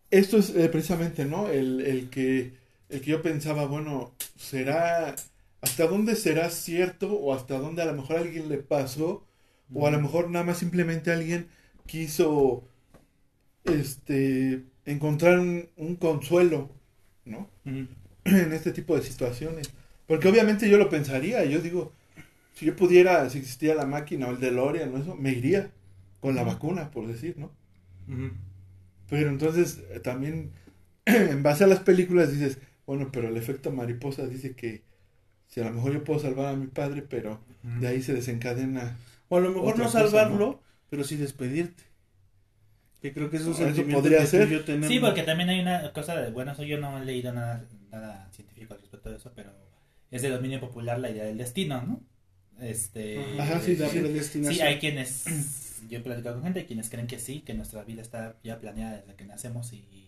esto es eh, precisamente, ¿no? El, el que, el que yo pensaba, bueno, ¿será, hasta dónde será cierto o hasta dónde a lo mejor a alguien le pasó o a lo mejor nada más simplemente alguien quiso, este, encontrar un, un consuelo, ¿no? <clears throat> En este tipo de situaciones. Porque obviamente yo lo pensaría, yo digo, si yo pudiera, si existía la máquina o el DeLorean o eso, me iría con la vacuna, por decir, ¿no? Pero entonces eh, también, <clears throat> en base a las películas dices, bueno, pero el efecto mariposa dice que si a lo mejor yo puedo salvar a mi padre, pero de ahí se desencadena. O a lo mejor no cosa, salvarlo, pero sí despedirte. Que creo que es un Eso sentimiento podría que tú ser. y yo tenemos. Sí, porque también hay una cosa de, bueno, eso yo no he leído nada, nada científico al respecto de eso, pero es de dominio popular la idea del destino, ¿no? Este, Ajá, sí, la predestinación. Sí, hay quienes, yo he platicado con gente, quienes creen que sí, que nuestra vida está ya planeada desde que nacemos y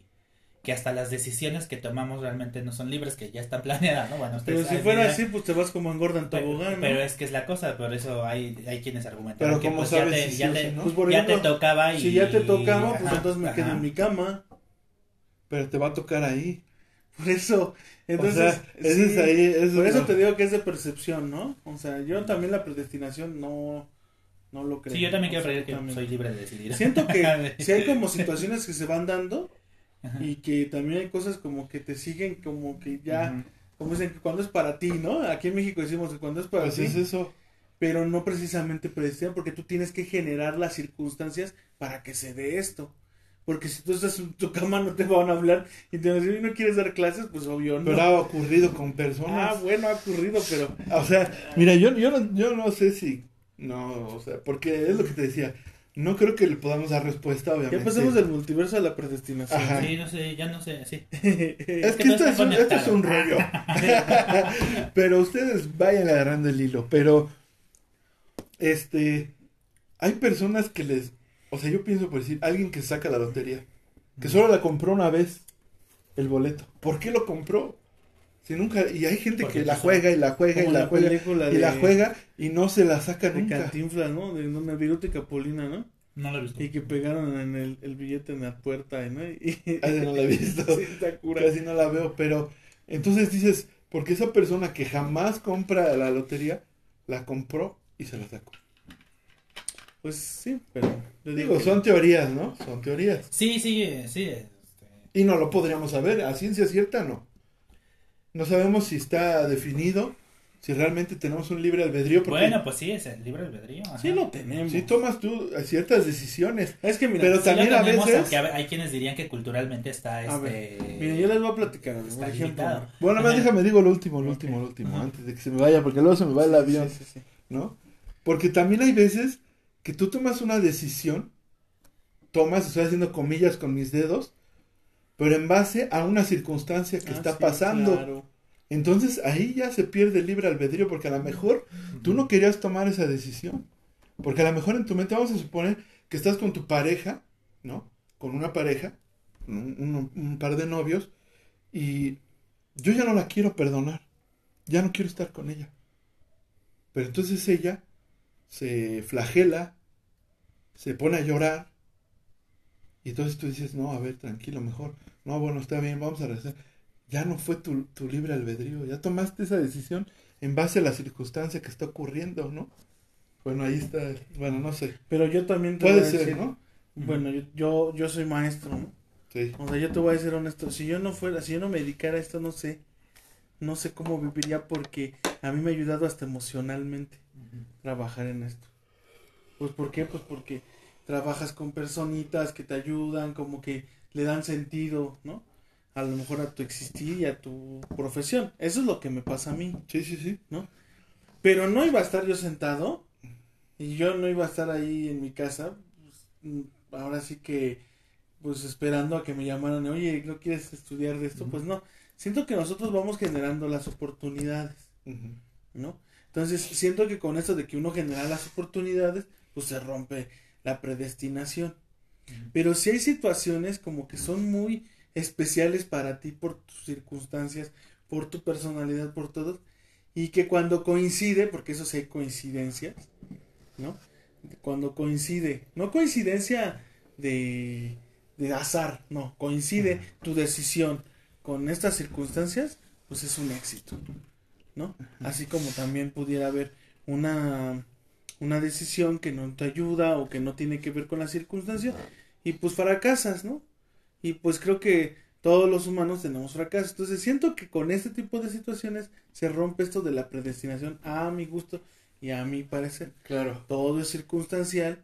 que hasta las decisiones que tomamos realmente no son libres, que ya están planeadas, ¿no? Bueno, Pero si fuera así, pues te vas como en Gordon pero, Tobogán, ¿no? pero es que es la cosa, por eso hay, hay quienes argumentan Pero que ¿cómo pues, ya sabes te, si sí ya te, si no? Pues, por ya te tocaba y... Si ya te tocaba, pues Ajá, entonces me quedo en mi cama. Pero te va a tocar ahí. Por eso, entonces, o sea, ese sí, es ahí. eso por es eso te digo que es de percepción, ¿no? O sea, yo también la predestinación no, no lo creo. Sí, yo también quiero creer que absolutamente. soy libre de decidir. Siento que <laughs> si hay como situaciones que se van dando Ajá. y que también hay cosas como que te siguen como que ya, como dicen que cuando es para ti, ¿no? Aquí en México decimos que cuando es para Pues ti, es eso. pero no precisamente predestina porque tú tienes que generar las circunstancias para que se dé esto. Porque si tú estás en tu cama no te van a hablar y te van a decir, ¿no quieres dar clases? Pues obvio, no. Pero ha ocurrido con personas. Ah, bueno, ha ocurrido, pero O sea, mira, yo, yo, no, yo no sé si. No, o sea, porque es lo que te decía. No creo que le podamos dar respuesta, obviamente. ya pasamos del multiverso a la predestinación. Ajá. Sí, no sé, ya no sé, sí. <laughs> Es que que no esto es, un, esto es un rollo. <laughs> pero ustedes vayan agarrando el hilo. Pero, este. Hay personas que les. O sea, yo pienso por decir, alguien que saca la lotería. Que solo la compró una vez el boleto. ¿Por qué lo compró? Si nunca. Y hay gente Porque que la juega y la juega y la la juega. Y la juega y no se la saca De nunca. Cantinflas, ¿no? De una Viruta y Capulina, ¿no? No lo he visto. Y que pegaron en el, el billete en la puerta, ¿no? <laughs> Y... Ah, no la he visto. <laughs> Sí, está cura. Casi no la veo, pero entonces dices, porque esa persona que jamás compra la lotería, la compró y se la sacó. Pues sí, pero... yo Digo, que- son teorías, ¿no? Son teorías. Sí, sí, sí. este, Y no lo podríamos saber, a ciencia cierta no. No sabemos si está definido, si realmente tenemos un libre albedrío, porque Bueno, pues sí, es el libre albedrío. ajá. Sí lo tenemos. si tomas tú ciertas decisiones. Es que mira, Pero Sí también lo a veces- aunque hay quienes dirían que culturalmente está A este... ver, mira, yo les voy a platicar, por Está ejemplo. Bueno, más déjame digo lo último, lo último, lo último, Ajá. antes de que se me vaya, porque luego se me va el avión. Sí, sí, sí. ¿no? Porque también hay veces que tú tomas una decisión, tomas, estoy haciendo comillas con mis dedos, pero en base a una circunstancia que Ah, está sí, pasando. claro. Entonces ahí ya se pierde el libre albedrío, porque a lo mejor tú no querías tomar esa decisión. Porque a lo mejor en tu mente vamos a suponer que estás con tu pareja, ¿no? Con una pareja, un, un- un par de novios, y yo ya no la quiero perdonar, ya no quiero estar con ella. Pero entonces ella se flagela, se pone a llorar, y entonces tú dices, no, a ver, tranquilo, mejor. No, bueno, está bien, vamos a rezar. Ya no fue tu, tu libre albedrío, ya tomaste esa decisión en base a la circunstancia que está ocurriendo, ¿no? Bueno, ahí está, bueno, no sé. Pero yo también te Puede voy a ser, decir, ¿no? Bueno, yo, yo, yo soy maestro, ¿no? Sí. O sea, yo te voy a ser honesto, si yo no fuera, si yo no me dedicara a esto, no sé, no sé cómo viviría porque a mí me ha ayudado hasta emocionalmente trabajar en esto. Pues ¿por qué? Pues porque trabajas con personitas que te ayudan, como que le dan sentido, ¿no? A lo mejor a tu existir y a tu profesión. Eso es lo que me pasa a mí. Sí, sí, sí. Pero no iba a estar yo sentado y yo no iba a estar ahí en mi casa. pues, ahora sí que, pues esperando a que me llamaran, oye, ¿no quieres estudiar de esto? Pues no. Siento que nosotros vamos generando las oportunidades. ¿no? Entonces, siento que con esto de que uno genera las oportunidades, pues se rompe la predestinación. Pero si hay situaciones como que son muy especiales para ti por tus circunstancias, por tu personalidad, por todo, y que cuando coincide, porque eso sí hay coincidencias, ¿no? Cuando coincide, no coincidencia de, de azar, no, coincide tu decisión con estas circunstancias, pues es un éxito, ¿no? Así como también pudiera haber una, una decisión que no te ayuda o que no tiene que ver con la circunstancia y pues fracasas, ¿no? Y pues creo que todos los humanos tenemos fracasos. Entonces siento que con este tipo de situaciones se rompe esto de la predestinación a mi gusto y a mi parecer. Claro. Todo es circunstancial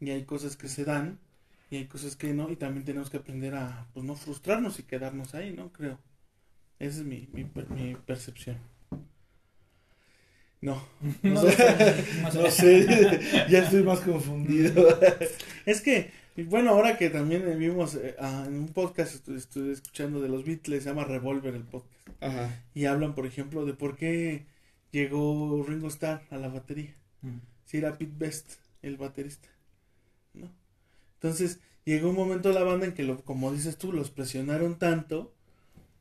y hay cosas que se dan y hay cosas que no y también tenemos que aprender a pues no frustrarnos y quedarnos ahí, ¿no? Creo. Esa es mi, mi, per- mi percepción. No. <laughs> No, sé. <laughs> No sé, <laughs> ya estoy más confundido. Es que, y bueno, ahora que también vimos eh, ah, en un podcast, estu- estuve escuchando de los Beatles, se llama Revolver el podcast, Ajá. y hablan, por ejemplo, de por qué llegó Ringo Starr a la batería. Mm. Si era Pete Best, el baterista, ¿no? Entonces, llegó un momento de la banda en que, lo, como dices tú, los presionaron tanto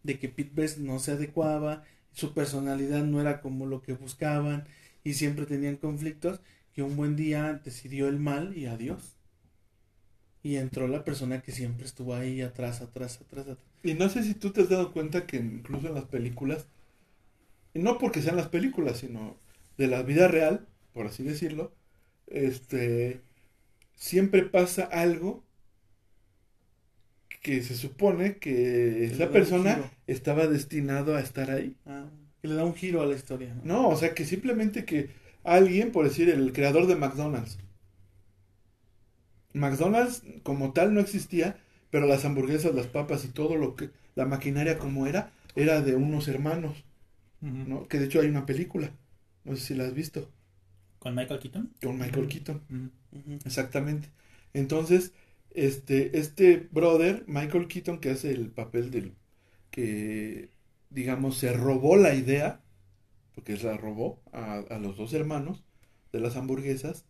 de que Pete Best no se adecuaba, su personalidad no era como lo que buscaban, y siempre tenían conflictos, que un buen día decidió el mal y adiós. Y entró la persona que siempre estuvo ahí atrás, atrás, atrás, atrás. Y no sé si tú te has dado cuenta que incluso en las películas, y no porque sean las películas, sino de la vida real, por así decirlo, este siempre pasa algo que se supone que esa persona estaba destinado a estar ahí. Ah, que le da un giro a la historia. ¿no? No, o sea que simplemente que alguien, por decir, el creador de McDonald's. McDonald's como tal no existía, pero las hamburguesas, las papas y todo lo que, la maquinaria como era, era de unos hermanos. ¿no? Que de hecho hay una película, no sé si la has visto, ¿Con Michael Keaton? con Michael Keaton, exactamente. Entonces, este, este brother, Michael Keaton, que hace el papel del, que, digamos, se robó la idea, porque se la robó a, a los dos hermanos de las hamburguesas.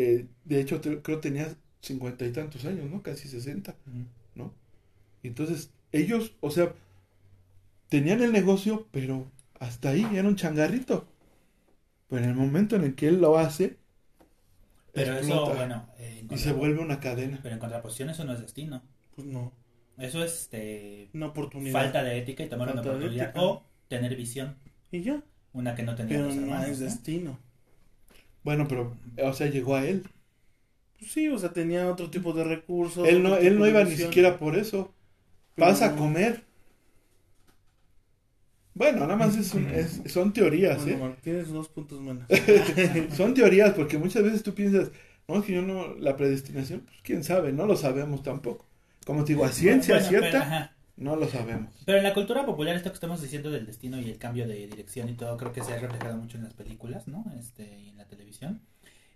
Eh, de hecho, te- creo tenía cincuenta y tantos años, ¿no? Casi sesenta. ¿no? Entonces, ellos, o sea, tenían el negocio, pero hasta ahí era un changarrito. Pero en el momento en el que él lo hace, Pero eso, explota. bueno. eh, y se vuelve una cadena. Pero en contraposición, eso no es destino. Pues no, Eso es este, una oportunidad. falta de ética y tomar una Falta oportunidad. O tener visión. Y ya, Una que no tenían pero los no hermanos. es ¿no? destino. Bueno, pero, o sea, llegó a él. Pues sí, o sea, tenía otro tipo de recursos. Él no, él no iba ni siquiera por eso. Pero Vas a comer. Bueno, nada más es un- es- son teorías, Bueno, ¿eh? Mar, tienes dos puntos menos. <laughs> Son teorías porque muchas veces tú piensas, no, es que yo no, la predestinación, pues quién sabe, no lo sabemos tampoco. Como te digo, a ciencia Bueno, cierta. No lo sabemos. Pero en la cultura popular, esto que estamos diciendo del destino y el cambio de dirección y todo, creo que se ha reflejado mucho en las películas, ¿no? Este, y en la televisión.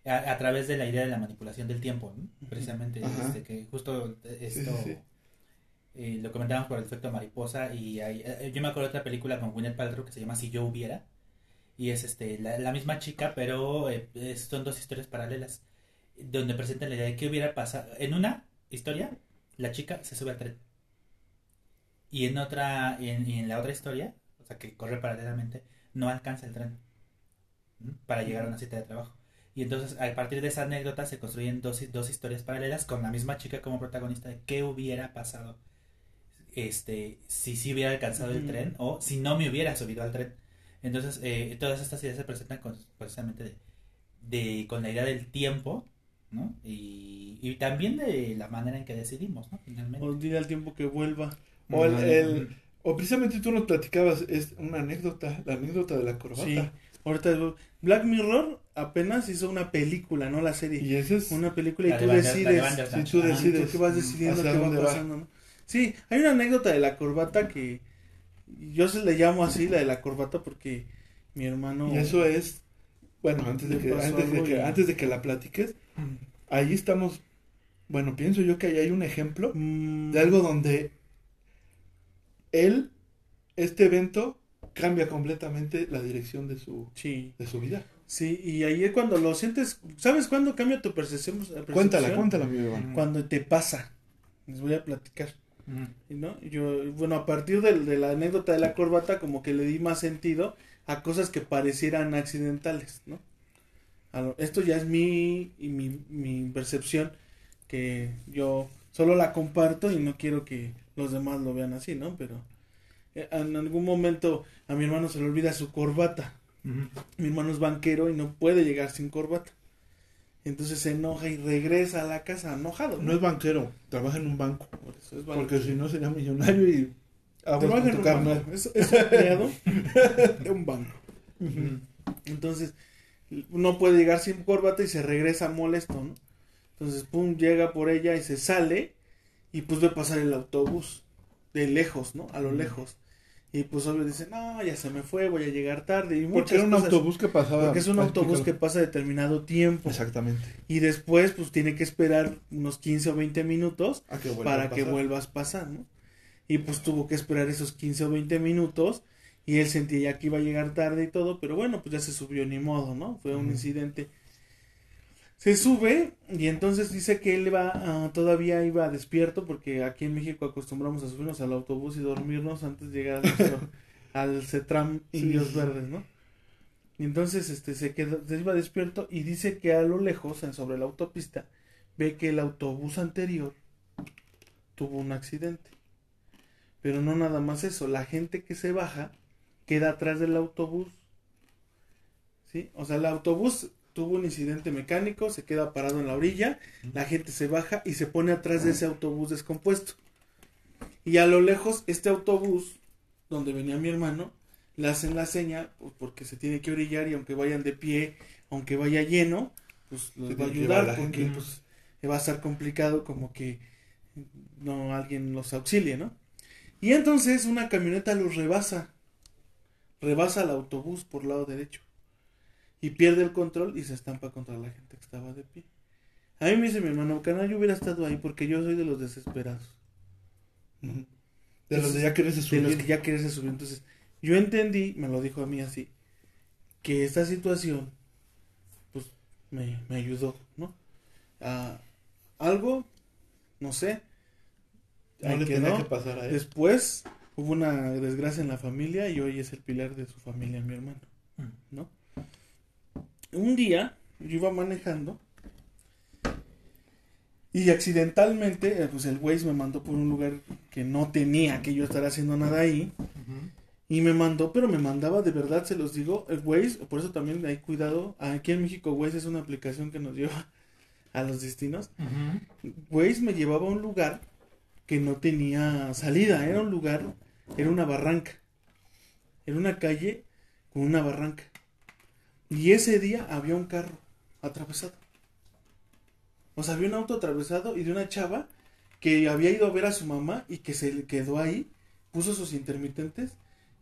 A, a través de la idea de la manipulación del tiempo, ¿no? Precisamente, Ajá. este, que justo esto sí, sí. eh, lo comentábamos por el efecto mariposa. Y hay- eh, yo me acuerdo de otra película con Gwyneth Paltrow que se llama Si yo hubiera. Y es este la, la misma chica, pero eh, son dos historias paralelas. Donde presentan la idea de qué hubiera pasado. En una historia, la chica se sube al tren. Y en otra, y en, y en la otra historia, o sea que corre paralelamente, no alcanza el tren ¿m? para llegar a una cita de trabajo. Y entonces a partir de esa anécdota se construyen dos, dos historias paralelas con la misma chica como protagonista de qué hubiera pasado. este, si sí hubiera alcanzado el tren o si no me hubiera subido al tren. Entonces, eh, todas estas ideas se presentan con, precisamente de, de- con la idea del tiempo, ¿no? Y, y también de la manera en que decidimos, ¿no? Finalmente. Al tiempo que vuelva. O, el, el- o precisamente tú nos platicabas, es una anécdota, la anécdota de la corbata. Sí. Ahorita Black Mirror apenas hizo una película, no la serie. Y ese es... Una película y tú de decides. Si tú decides. tú vas decidiendo qué va dónde va. pasando, ¿no? Sí, hay una anécdota de la corbata que yo se le llamo así, la de la corbata, porque mi hermano... Y eso es, bueno, antes de que, antes de que, y- antes de que la platiques, ahí estamos, bueno, pienso yo que ahí hay un ejemplo Mm, de algo donde él, este evento, cambia completamente la dirección de su, Sí, de su vida. sí, y ahí es cuando lo sientes, ¿sabes cuándo cambia tu percepción? percepción? Cuéntala, cuéntala, mi Iván. Cuando te pasa, les voy a platicar. ¿no? Yo, bueno, a partir del- de, la anécdota de la corbata, como que le di más sentido a cosas que parecieran accidentales, ¿no? Lo- esto ya es mi, y mi, mi percepción, que yo solo la comparto y no quiero que los demás lo vean así, ¿no? Pero eh, en algún momento a mi hermano se le olvida su corbata. Mi hermano es banquero y no puede llegar sin corbata. Entonces se enoja y regresa a la casa enojado. No es banquero, trabaja en un banco. Por eso es Porque si no sería millonario y Trabaja en tu un carnal. banco. Es, es empleado <laughs> de un banco. Entonces, no puede llegar sin corbata y se regresa molesto, ¿no? Entonces, pum, llega por ella y se sale y pues ve pasar el autobús de lejos, ¿no? A lo lejos. Y pues obvio dice, no, ya se me fue, voy a llegar tarde. Y Porque era un cosas. autobús que pasaba. Porque es un autobús que pasa determinado tiempo. Exactamente. Y después, pues tiene que esperar unos 15 o 20 minutos que para que vuelvas a pasar, ¿no? Y pues tuvo que esperar esos 15 o 20 minutos y él sentía ya que iba a llegar tarde y todo, pero bueno, pues ya se subió ni modo, ¿no? Fue un incidente. Se sube y entonces dice que él va, ah, todavía iba despierto porque aquí en México acostumbramos a subirnos al autobús y dormirnos antes de llegar a nuestro- <laughs> al CETRAM Indios sí. Verdes, ¿no? Y entonces este se quedó, se iba despierto y dice que a lo lejos, en sobre la autopista, ve que el autobús anterior tuvo un accidente. Pero no nada más eso, la gente que se baja queda atrás del autobús. ¿Sí? O sea, el autobús tuvo un incidente mecánico, se queda parado en la orilla, la gente se baja y se pone atrás de ese autobús descompuesto. Y a lo lejos, este autobús, donde venía mi hermano, le hacen la seña, pues, porque se tiene que orillar y aunque vayan de pie, aunque vaya lleno, pues Se va a ayudar porque pues va a estar complicado como que no alguien los auxilie, ¿no? Y entonces una camioneta los rebasa, rebasa al autobús por lado derecho y pierde el control y se estampa contra la gente que estaba de pie. A mí me dice mi hermano, canal, yo hubiera estado ahí porque yo soy de los desesperados. De los de ya querés de subir. los que ya quieres subir. Entonces, yo entendí, me lo dijo a mí así, que esta situación, pues, me, me ayudó, ¿no? A algo, no sé, No le tenía que pasar a él. Después hubo una desgracia en la familia y hoy es el pilar de su familia, mi hermano, ¿no? Un día yo iba manejando y accidentalmente, eh, pues el Waze me mandó por un lugar que no tenía que yo estar haciendo nada ahí y me mandó, pero me mandaba de verdad, se los digo, el Waze, por eso también hay cuidado. Aquí en México Waze es una aplicación que nos <laughs> lleva a los destinos. Waze me llevaba a un lugar que no tenía salida, era un lugar, era una barranca, era una calle con una barranca. Y ese día había un carro atravesado. O sea, había un auto atravesado y de una chava que había ido a ver a su mamá y que se le quedó ahí, puso sus intermitentes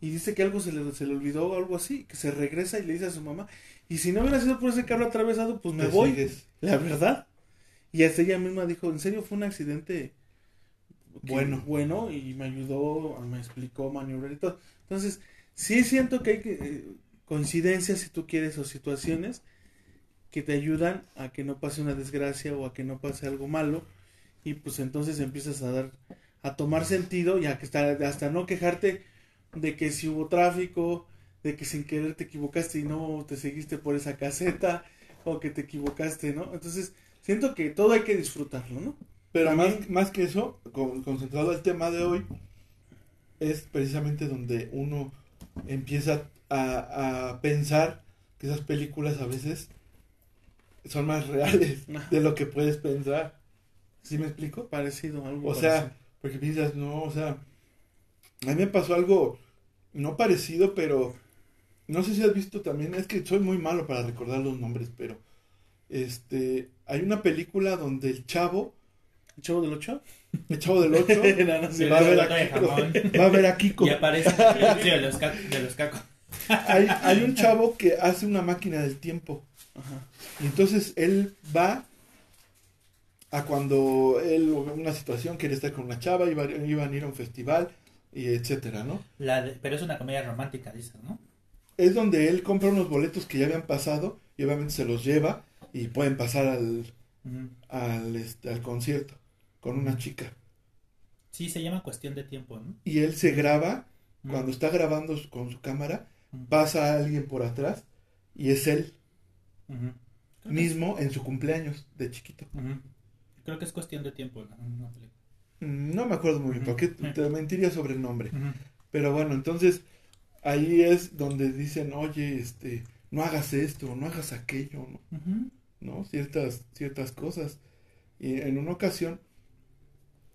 y dice que algo se le, se le olvidó o algo así, que se regresa y le dice a su mamá, y si no hubiera sido por ese carro atravesado, pues me Te voy. sigues. La verdad. Y hasta ella misma dijo, en serio fue un accidente Bueno. bueno y me ayudó, me explicó maniobrar y todo. Entonces, sí siento que hay que, eh, coincidencias, si tú quieres, o situaciones que te ayudan a que no pase una desgracia o a que no pase algo malo y pues entonces empiezas a dar, a tomar sentido y a que hasta, hasta no quejarte de que si hubo tráfico, de que sin querer te equivocaste y no te seguiste por esa caseta o que te equivocaste, ¿no? Entonces, siento que todo hay que disfrutarlo, ¿no? Pero También- más, más que eso, con- concentrado al tema de hoy, es precisamente donde uno empieza a, a pensar que esas películas a veces son más reales <laughs> de lo que puedes pensar. ¿Sí me explico? Parecido, algo O sea, porque piensas, no, o sea, a mí me pasó algo no parecido, pero no sé si has visto también, es que soy muy malo para recordar los nombres, pero este, hay una película donde el chavo, ¿El chavo del 8? el chavo del 8, <laughs> No, no va, a ver a Kiko, jamón. va a ver a Kiko. Y aparece el anuncio de los, ca- de los cacos. Hay, hay un chavo que hace una máquina del tiempo. Ajá. Y entonces él va a cuando él una situación quiere estar con una chava, iba, iban a ir a un festival y etcétera, ¿no? La de- pero es una comedia romántica, dices, ¿no? Es donde él compra unos boletos que ya habían pasado y obviamente se los lleva y pueden pasar al, al, este, al concierto con una chica. Sí, se llama cuestión de tiempo, ¿no? Y él se graba, cuando está grabando con su cámara. Pasa a alguien por atrás y es él mismo en su cumpleaños de chiquito. Creo que es cuestión de tiempo, ¿no? Mm, No me acuerdo muy bien, porque te mentiría sobre el nombre. Pero bueno, entonces ahí es donde dicen, oye, este, no hagas esto, no hagas aquello. ¿no? Ciertas, ciertas cosas. Y en una ocasión,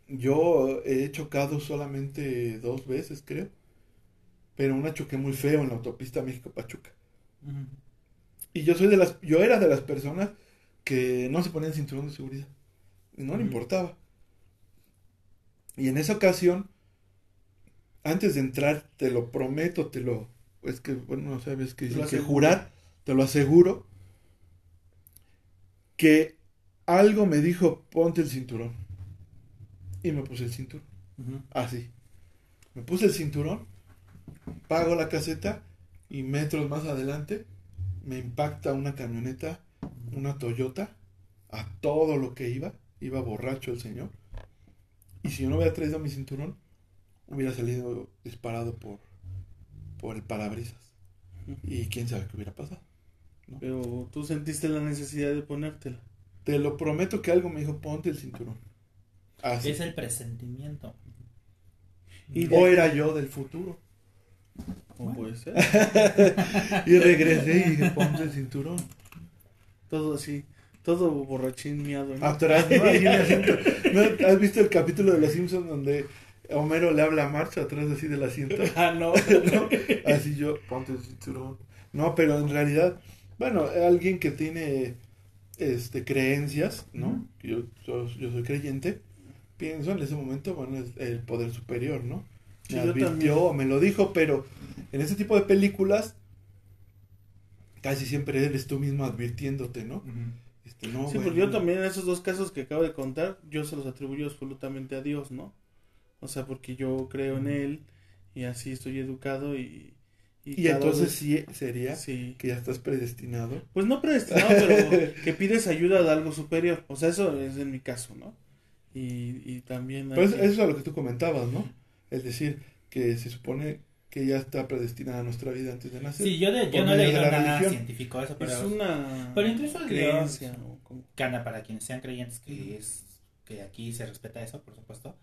yo he chocado solamente dos veces, creo. Pero una choqué muy feo en la autopista México-Pachuca. Y yo soy de las, yo era de las personas que no se ponían cinturón de seguridad. Y no le importaba. Y en esa ocasión, antes de entrar, te lo prometo, te lo, es que, bueno, no sabes que Te que jurar, te lo aseguro, que algo me dijo, ponte el cinturón. Y me puse el cinturón. Así. Me puse el cinturón, pago la caseta y metros más adelante me impacta una camioneta, una Toyota, a todo lo que iba. Iba borracho el señor. Y si yo no hubiera traído mi cinturón, hubiera salido disparado por, por el parabrisas. Y quién sabe qué hubiera pasado. Pero tú sentiste la necesidad de ponértela. Te lo prometo que algo me dijo, ponte el cinturón. Así. Es el presentimiento. Y O era yo del futuro. ¿Cómo puede ser? <laughs> Y regresé y dije, ponte el cinturón. Todo así, todo borrachín miado. ¿no? Atrás, ¿no? Asiento. ¿No? ¿Has visto el capítulo de Los Simpsons donde Homero le habla a March atrás así del asiento? <laughs> Ah, no. ¿No? Así yo, ponte el cinturón. No, pero en realidad, bueno, alguien que tiene este creencias, ¿no? Yo, yo, yo soy creyente, pienso en ese momento, bueno, es el poder superior, ¿no? Me advirtió, me lo dijo, pero en ese tipo de películas casi siempre eres tú mismo advirtiéndote, ¿no? Este, no, Sí, güey, porque yo no. también en esos dos casos que acabo de contar, yo se los atribuyo absolutamente a Dios, ¿no? O sea, porque yo creo en Él y así estoy educado y... Y entonces vez- sí sería Sí. que ya estás predestinado. Pues no predestinado, pero que pides ayuda de algo superior. O sea, eso es en mi caso, ¿no? Y, y también... hay que- eso es a lo que tú comentabas, ¿no? Es decir, que se supone que ya está predestinada nuestra vida antes de nacer. Sí, yo, de, yo no he leído nada religión. científico eso, pero es una pero incluso creencia. Dios- Cana para quienes sean creyentes que es que aquí se respeta eso por supuesto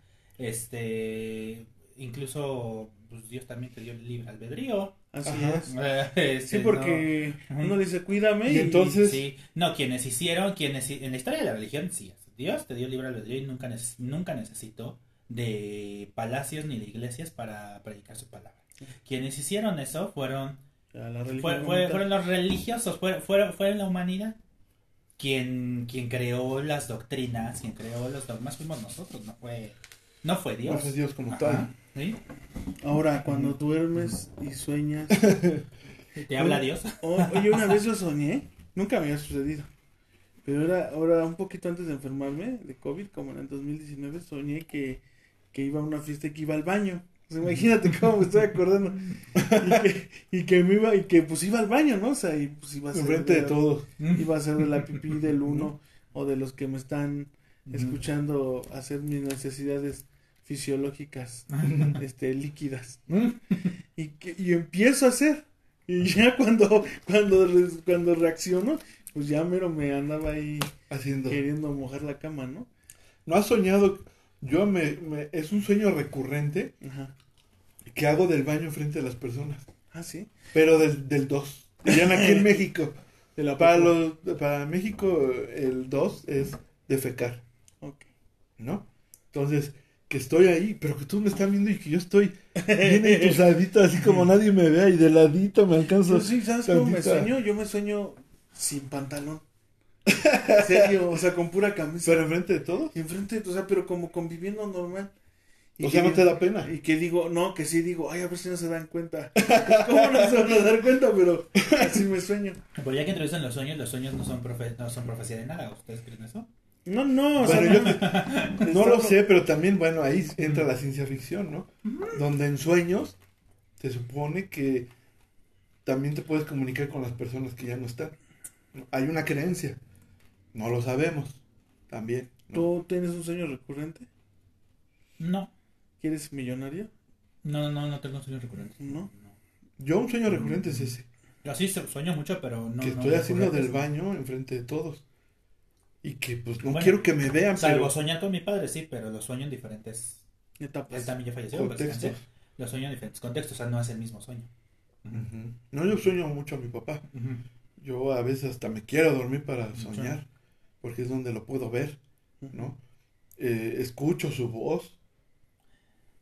este incluso pues Dios también te dio el libre albedrío Así Ajá. es. <laughs> Este, Sí, porque uno dice, cuídame. Y entonces- sí no quienes hicieron quienes en la historia de la religión sí Dios te dio libre albedrío y nunca neces- nunca necesitó de palacios ni de iglesias para predicar su palabra quienes hicieron eso fueron fue- fue- fueron los religiosos, fue, fue, fue la humanidad quien, quien creó las doctrinas, quien creó los dogmas, fuimos nosotros, no fue, no fue Dios. No fue Dios como Ajá, tal. ¿sí? Ahora, cuando duermes y sueñas. <laughs> ¿Te habla Dios? Oye, una vez lo soñé. Nunca me había sucedido. Pero era, ahora, un poquito antes de enfermarme de COVID, como en el 2019, soñé que, que iba a una fiesta y que iba al baño. Sea, imagínate <laughs> cómo me estoy acordando. Y que, y que me iba, y que pues iba al baño, ¿no? O sea, y pues iba a ser. Enfrente de todos. Iba a ser de la pipí del uno o de los que me están escuchando hacer mis necesidades fisiológicas <laughs> este líquidas y que y empiezo a hacer y ya cuando cuando cuando reacciono pues ya mero me andaba ahí Haciendo. queriendo mojar la cama no ¿No has soñado? Yo me, me- Es un sueño recurrente Ajá. que hago del baño enfrente de las personas. Ah, sí. Pero del, del 2. Ya aquí en <laughs> México. La Para, los, para México el 2 es defecar, Ok. ¿no? Entonces, que estoy ahí, pero que todos me están viendo y que yo estoy bien entusadito, así como <laughs> nadie me vea y de ladito me alcanzo. Pues sí, ¿sabes cómo me sueño? Yo me sueño sin pantalón. En serio, o sea, con pura camisa. Pero enfrente de todos. Y enfrente, o sea, pero como conviviendo normal. Y O sea, no te da pena. Y que digo, no, que sí digo, ay, a ver si no se dan cuenta. <laughs> ¿Cómo no se van a dar cuenta? Pero así me sueño. Pero ya que introducen los sueños, los sueños no son, profe no son profecía de nada. ¿Ustedes creen eso? No, no, o Bueno, no, yo <laughs> no lo sé, pero también, bueno, ahí entra la ciencia ficción, ¿no? Donde en sueños se supone que también te puedes comunicar con las personas que ya no están. Hay una creencia, no lo sabemos, también. ¿no? ¿Tú tienes un sueño recurrente? No. ¿Quieres millonario? No, no, no tengo sueños recurrentes. No. Yo un sueño recurrente es ese, Yo sí su- sueño mucho, pero no. que no estoy haciendo del baño enfrente de todos. Y que pues no Bueno, quiero que me vean, Salvo pero soñar con mi padre, sí, pero los sueño en diferentes. Él Etapas. también ya falleció, contextos. Los sueño en diferentes contextos, o sea, no es el mismo sueño. No, yo sueño mucho a mi papá. Yo a veces hasta me quiero dormir para soñar, porque es donde lo puedo ver, ¿no? Eh, escucho su voz.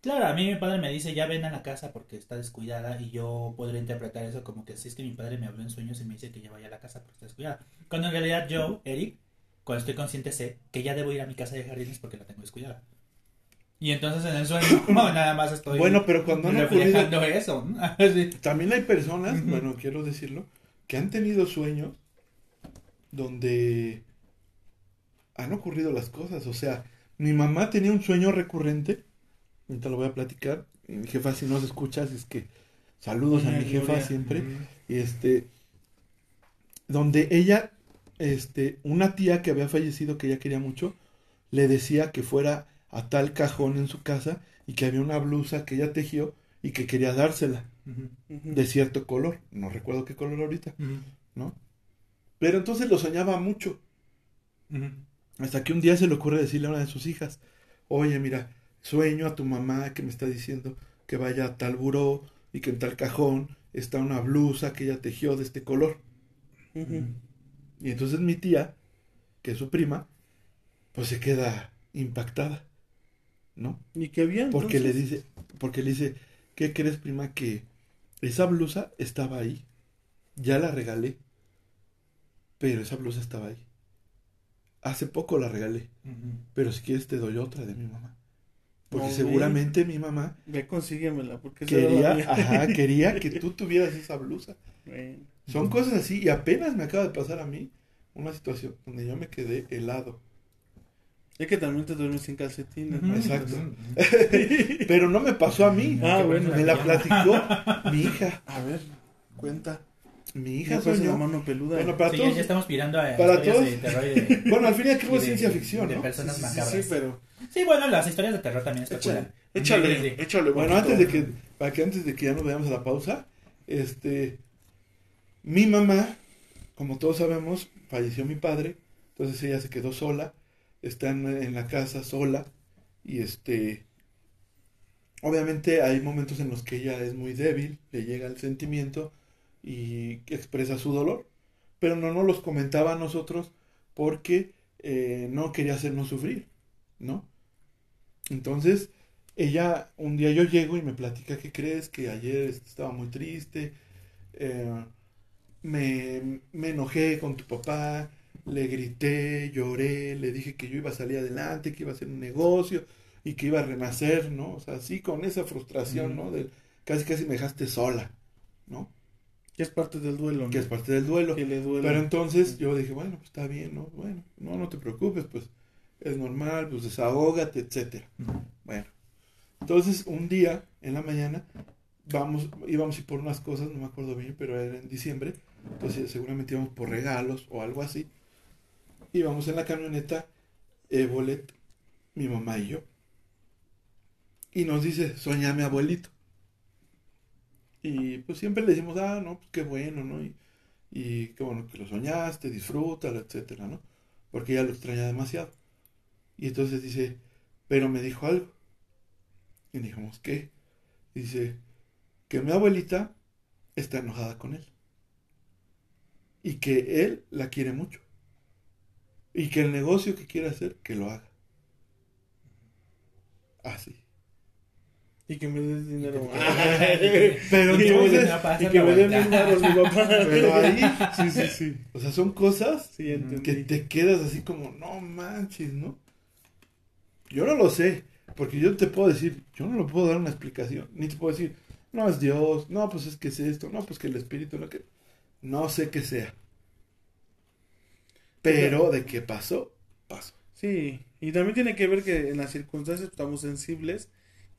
Claro, a mí mi padre me dice, ya ven a la casa porque está descuidada y yo podría interpretar eso como que si es que mi padre me habló en sueños y me dice que ya vaya a la casa porque está descuidada. Cuando en realidad yo, Eric, cuando estoy consciente sé que ya debo ir a mi casa de jardines porque la tengo descuidada. Y entonces en el sueño <coughs> no, nada más estoy Bueno, pero cuando han ocurrido, eso. ¿no? <laughs> Sí. también hay personas, bueno, quiero decirlo, que han tenido sueños donde han ocurrido las cosas. O sea, mi mamá tenía un sueño recurrente, ahorita lo voy a platicar, y mi jefa si no se escucha, así es que saludos a mi jefa siempre. y este donde ella este una tía que había fallecido que ella quería mucho le decía que fuera a tal cajón en su casa y que había una blusa que ella tejió y que quería dársela de cierto color. No recuerdo qué color ahorita no pero entonces lo soñaba mucho. Hasta que un día se le ocurre decirle a una de sus hijas oye mira sueño a tu mamá que me está diciendo que vaya a tal buró y que en tal cajón está una blusa que ella tejió de este color Ujú. Y entonces mi tía, que es su prima, pues se queda impactada, ¿no? ¿Y qué había? Porque le dice, porque le dice, ¿qué crees, prima? Que esa blusa estaba ahí. Ya la regalé. Pero esa blusa estaba ahí. Hace poco la regalé. Pero si quieres te doy otra de mi mamá. Porque No, seguramente mi mamá Ve, consíguemela, porque quería, ajá, <laughs> quería que tú tuvieras esa blusa. Bueno. Son cosas así, y apenas me acaba de pasar a mí una situación donde yo me quedé helado. Es que también te duermes sin calcetines. ¿no? Exacto. <laughs> Pero no me pasó a mí. Ah, bueno. Me la platicó <laughs> mi hija. A ver, cuenta. Mi Hija, pues la soñó. mano peluda. Bueno, para Sí, todos. ya estamos pirando a para historias todos- de terror y de, <laughs> Bueno, al fin y al cabo es de- ciencia ficción, de ¿no? personas Sí, sí, sí, macabras. sí, pero Sí, bueno, las historias de terror también échale, especulan. échale, Sí, sí, sí. échale. Bueno, antes de que, para que antes de que ya nos vayamos a la pausa, este, mi mamá, como todos sabemos, falleció mi padre, entonces ella se quedó sola, está en, en la casa sola, y este, obviamente hay momentos en los que ella es muy débil, le llega el sentimiento y expresa su dolor, pero no nos los comentaba a nosotros porque eh, no quería hacernos sufrir, ¿no? Entonces, ella, un día yo llego y me platica, ¿qué crees? Que ayer estaba muy triste, eh, me, me enojé con tu papá, le grité, lloré, le dije que yo iba a salir adelante, que iba a hacer un negocio y que iba a renacer, ¿no? O sea, así con esa frustración, ¿no? De, casi casi me dejaste sola, ¿no? Que es parte del duelo, ¿no? Que es parte del duelo. Que le duele. Pero entonces yo dije, bueno, pues está bien, ¿no? Bueno, no, no te preocupes, pues es normal, pues desahógate, etcétera. Bueno, entonces un día en la mañana vamos, íbamos a ir por unas cosas, no me acuerdo bien, pero era en diciembre, entonces seguramente íbamos por regalos o algo así. Íbamos en la camioneta, Evolet, mi mamá y yo. Y nos dice, soñá mi abuelito. Y pues siempre le decimos, ah, no, pues qué bueno, ¿no? Y, y qué bueno que lo soñaste, disfrútalo, etcétera, ¿no? Porque ella lo extraña demasiado. Y entonces dice, pero me dijo algo. Y dijimos, ¿qué? Dice que mi abuelita está enojada con él. Y que él la quiere mucho. Y que el negocio que quiere hacer, que lo haga. Así. Y que me des dinero. Pero entonces, y que me den dinero mi papá. pero ahí, Sí, sí, sí. o sea, son cosas Sí, que te quedas así como, no manches, ¿no? Yo no lo sé, porque yo te puedo decir, yo no le puedo dar una explicación, ni te puedo decir, no es Dios, no, pues es que es esto, no, pues que el Espíritu, no, que... No sé qué sea. Pero de qué pasó, pasó. Sí, y también tiene que ver que en las circunstancias estamos sensibles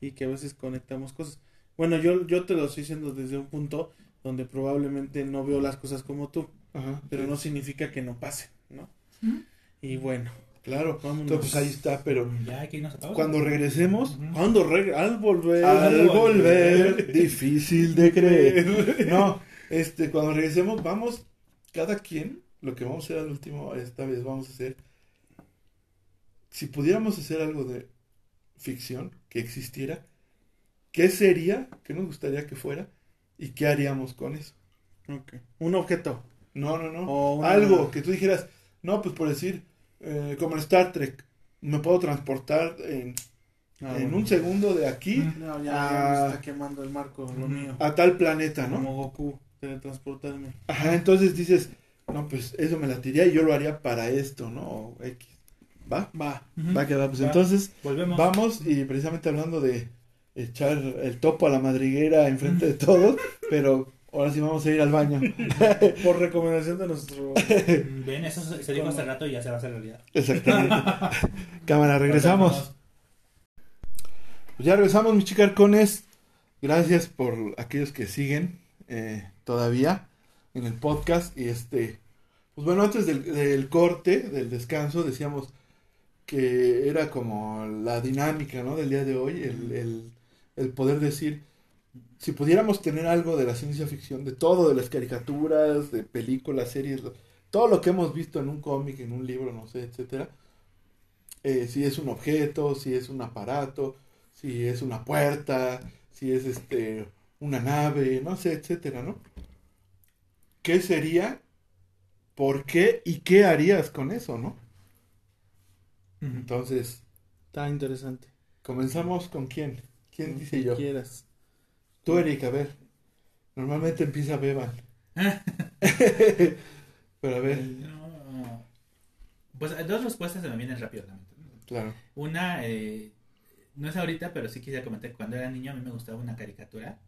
y que a veces conectamos cosas. Bueno, yo, yo te lo estoy diciendo desde un punto donde probablemente no veo las cosas como tú, Ajá, pero sí. no significa que no pasen, ¿no? Y bueno, Claro, Vámonos. entonces pues ahí está, pero Ya hay que irnos a pausa. cuando regresemos, cuando reg- al volver, al volver, difícil de <laughs> creer. No, este, cuando regresemos, vamos, cada quien, lo que vamos a hacer al último, esta vez vamos a hacer, si pudiéramos hacer algo de ficción que existiera, ¿qué sería? ¿Qué nos gustaría que fuera? ¿Y qué haríamos con eso? Ok. Un objeto. No, no, no. O una- Algo que tú dijeras, no, pues por decir, eh, como en Star Trek, me puedo transportar en, Ah, en bueno. un segundo de aquí No, ya, ya Ah. me está quemando el marco, lo mío. a tal planeta, ¿no? Como Goku, teletransportarme. Ajá, entonces dices, no, pues eso me latiría y yo lo haría para esto, ¿no? O X. ¿Va? Va. Va a quedar. Pues Va. entonces, Volvemos. vamos y precisamente hablando de echar el topo a la madriguera enfrente de todos, <laughs> pero ahora sí vamos a ir al baño. <laughs> Por recomendación de nuestro... <laughs> Ven, eso se se dijo hace rato y ya se va a hacer realidad. Exactamente. Cámara, regresamos. Pues ya regresamos, mis chicarcones. Gracias por aquellos que siguen eh, todavía en el podcast. Y este, pues bueno, antes del, del corte, del descanso, decíamos que era como la dinámica, ¿no? Del día de hoy, el, el, el poder decir, si pudiéramos tener algo de la ciencia ficción, de todo, de las caricaturas, de películas, series, todo lo que hemos visto en un cómic, en un libro, no sé, etcétera, eh, si es un objeto, si es un aparato, si es una puerta, si es este una nave, no sé, etcétera, ¿no? ¿Qué sería? ¿Por qué? ¿Y qué harías con eso, no? Entonces, Está interesante. comenzamos con quién? ¿Quién dice yo? quieras. Tú, Eric, a ver. Normalmente empieza Beban. <laughs> Pero a ver, No. Pues dos respuestas se me vienen rápidamente. claro. Una, eh, no es ahorita, pero sí quisiera comentar cuando era niño a mí me gustaba una caricatura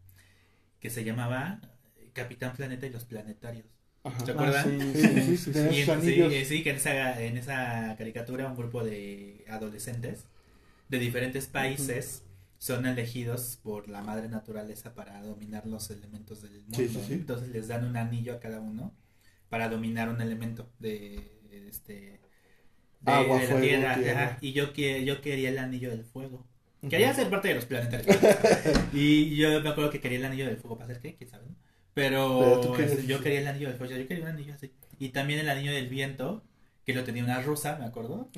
que se llamaba Capitán Planeta y los Planetarios. Ajá. ¿Se acuerdan? <laughs> sí, Sí, sí, sí, sí, que en esa, en esa caricatura un grupo de adolescentes de diferentes países son elegidos por la madre naturaleza para dominar los elementos del mundo. Sí, sí, sí. Entonces les dan un anillo a cada uno para dominar un elemento de este de, Agua, de la fuego, tierra. tierra. Ajá, Y yo que yo quería el anillo del fuego. Quería ser parte de los planetarios. <laughs> y yo me acuerdo que quería el anillo del fuego para hacer qué, quién sabe. ¿no? Pero, Pero tú querías este, yo quería el anillo del fuego, yo quería un anillo así. Y también el anillo del viento, que lo tenía una rusa, me acuerdo.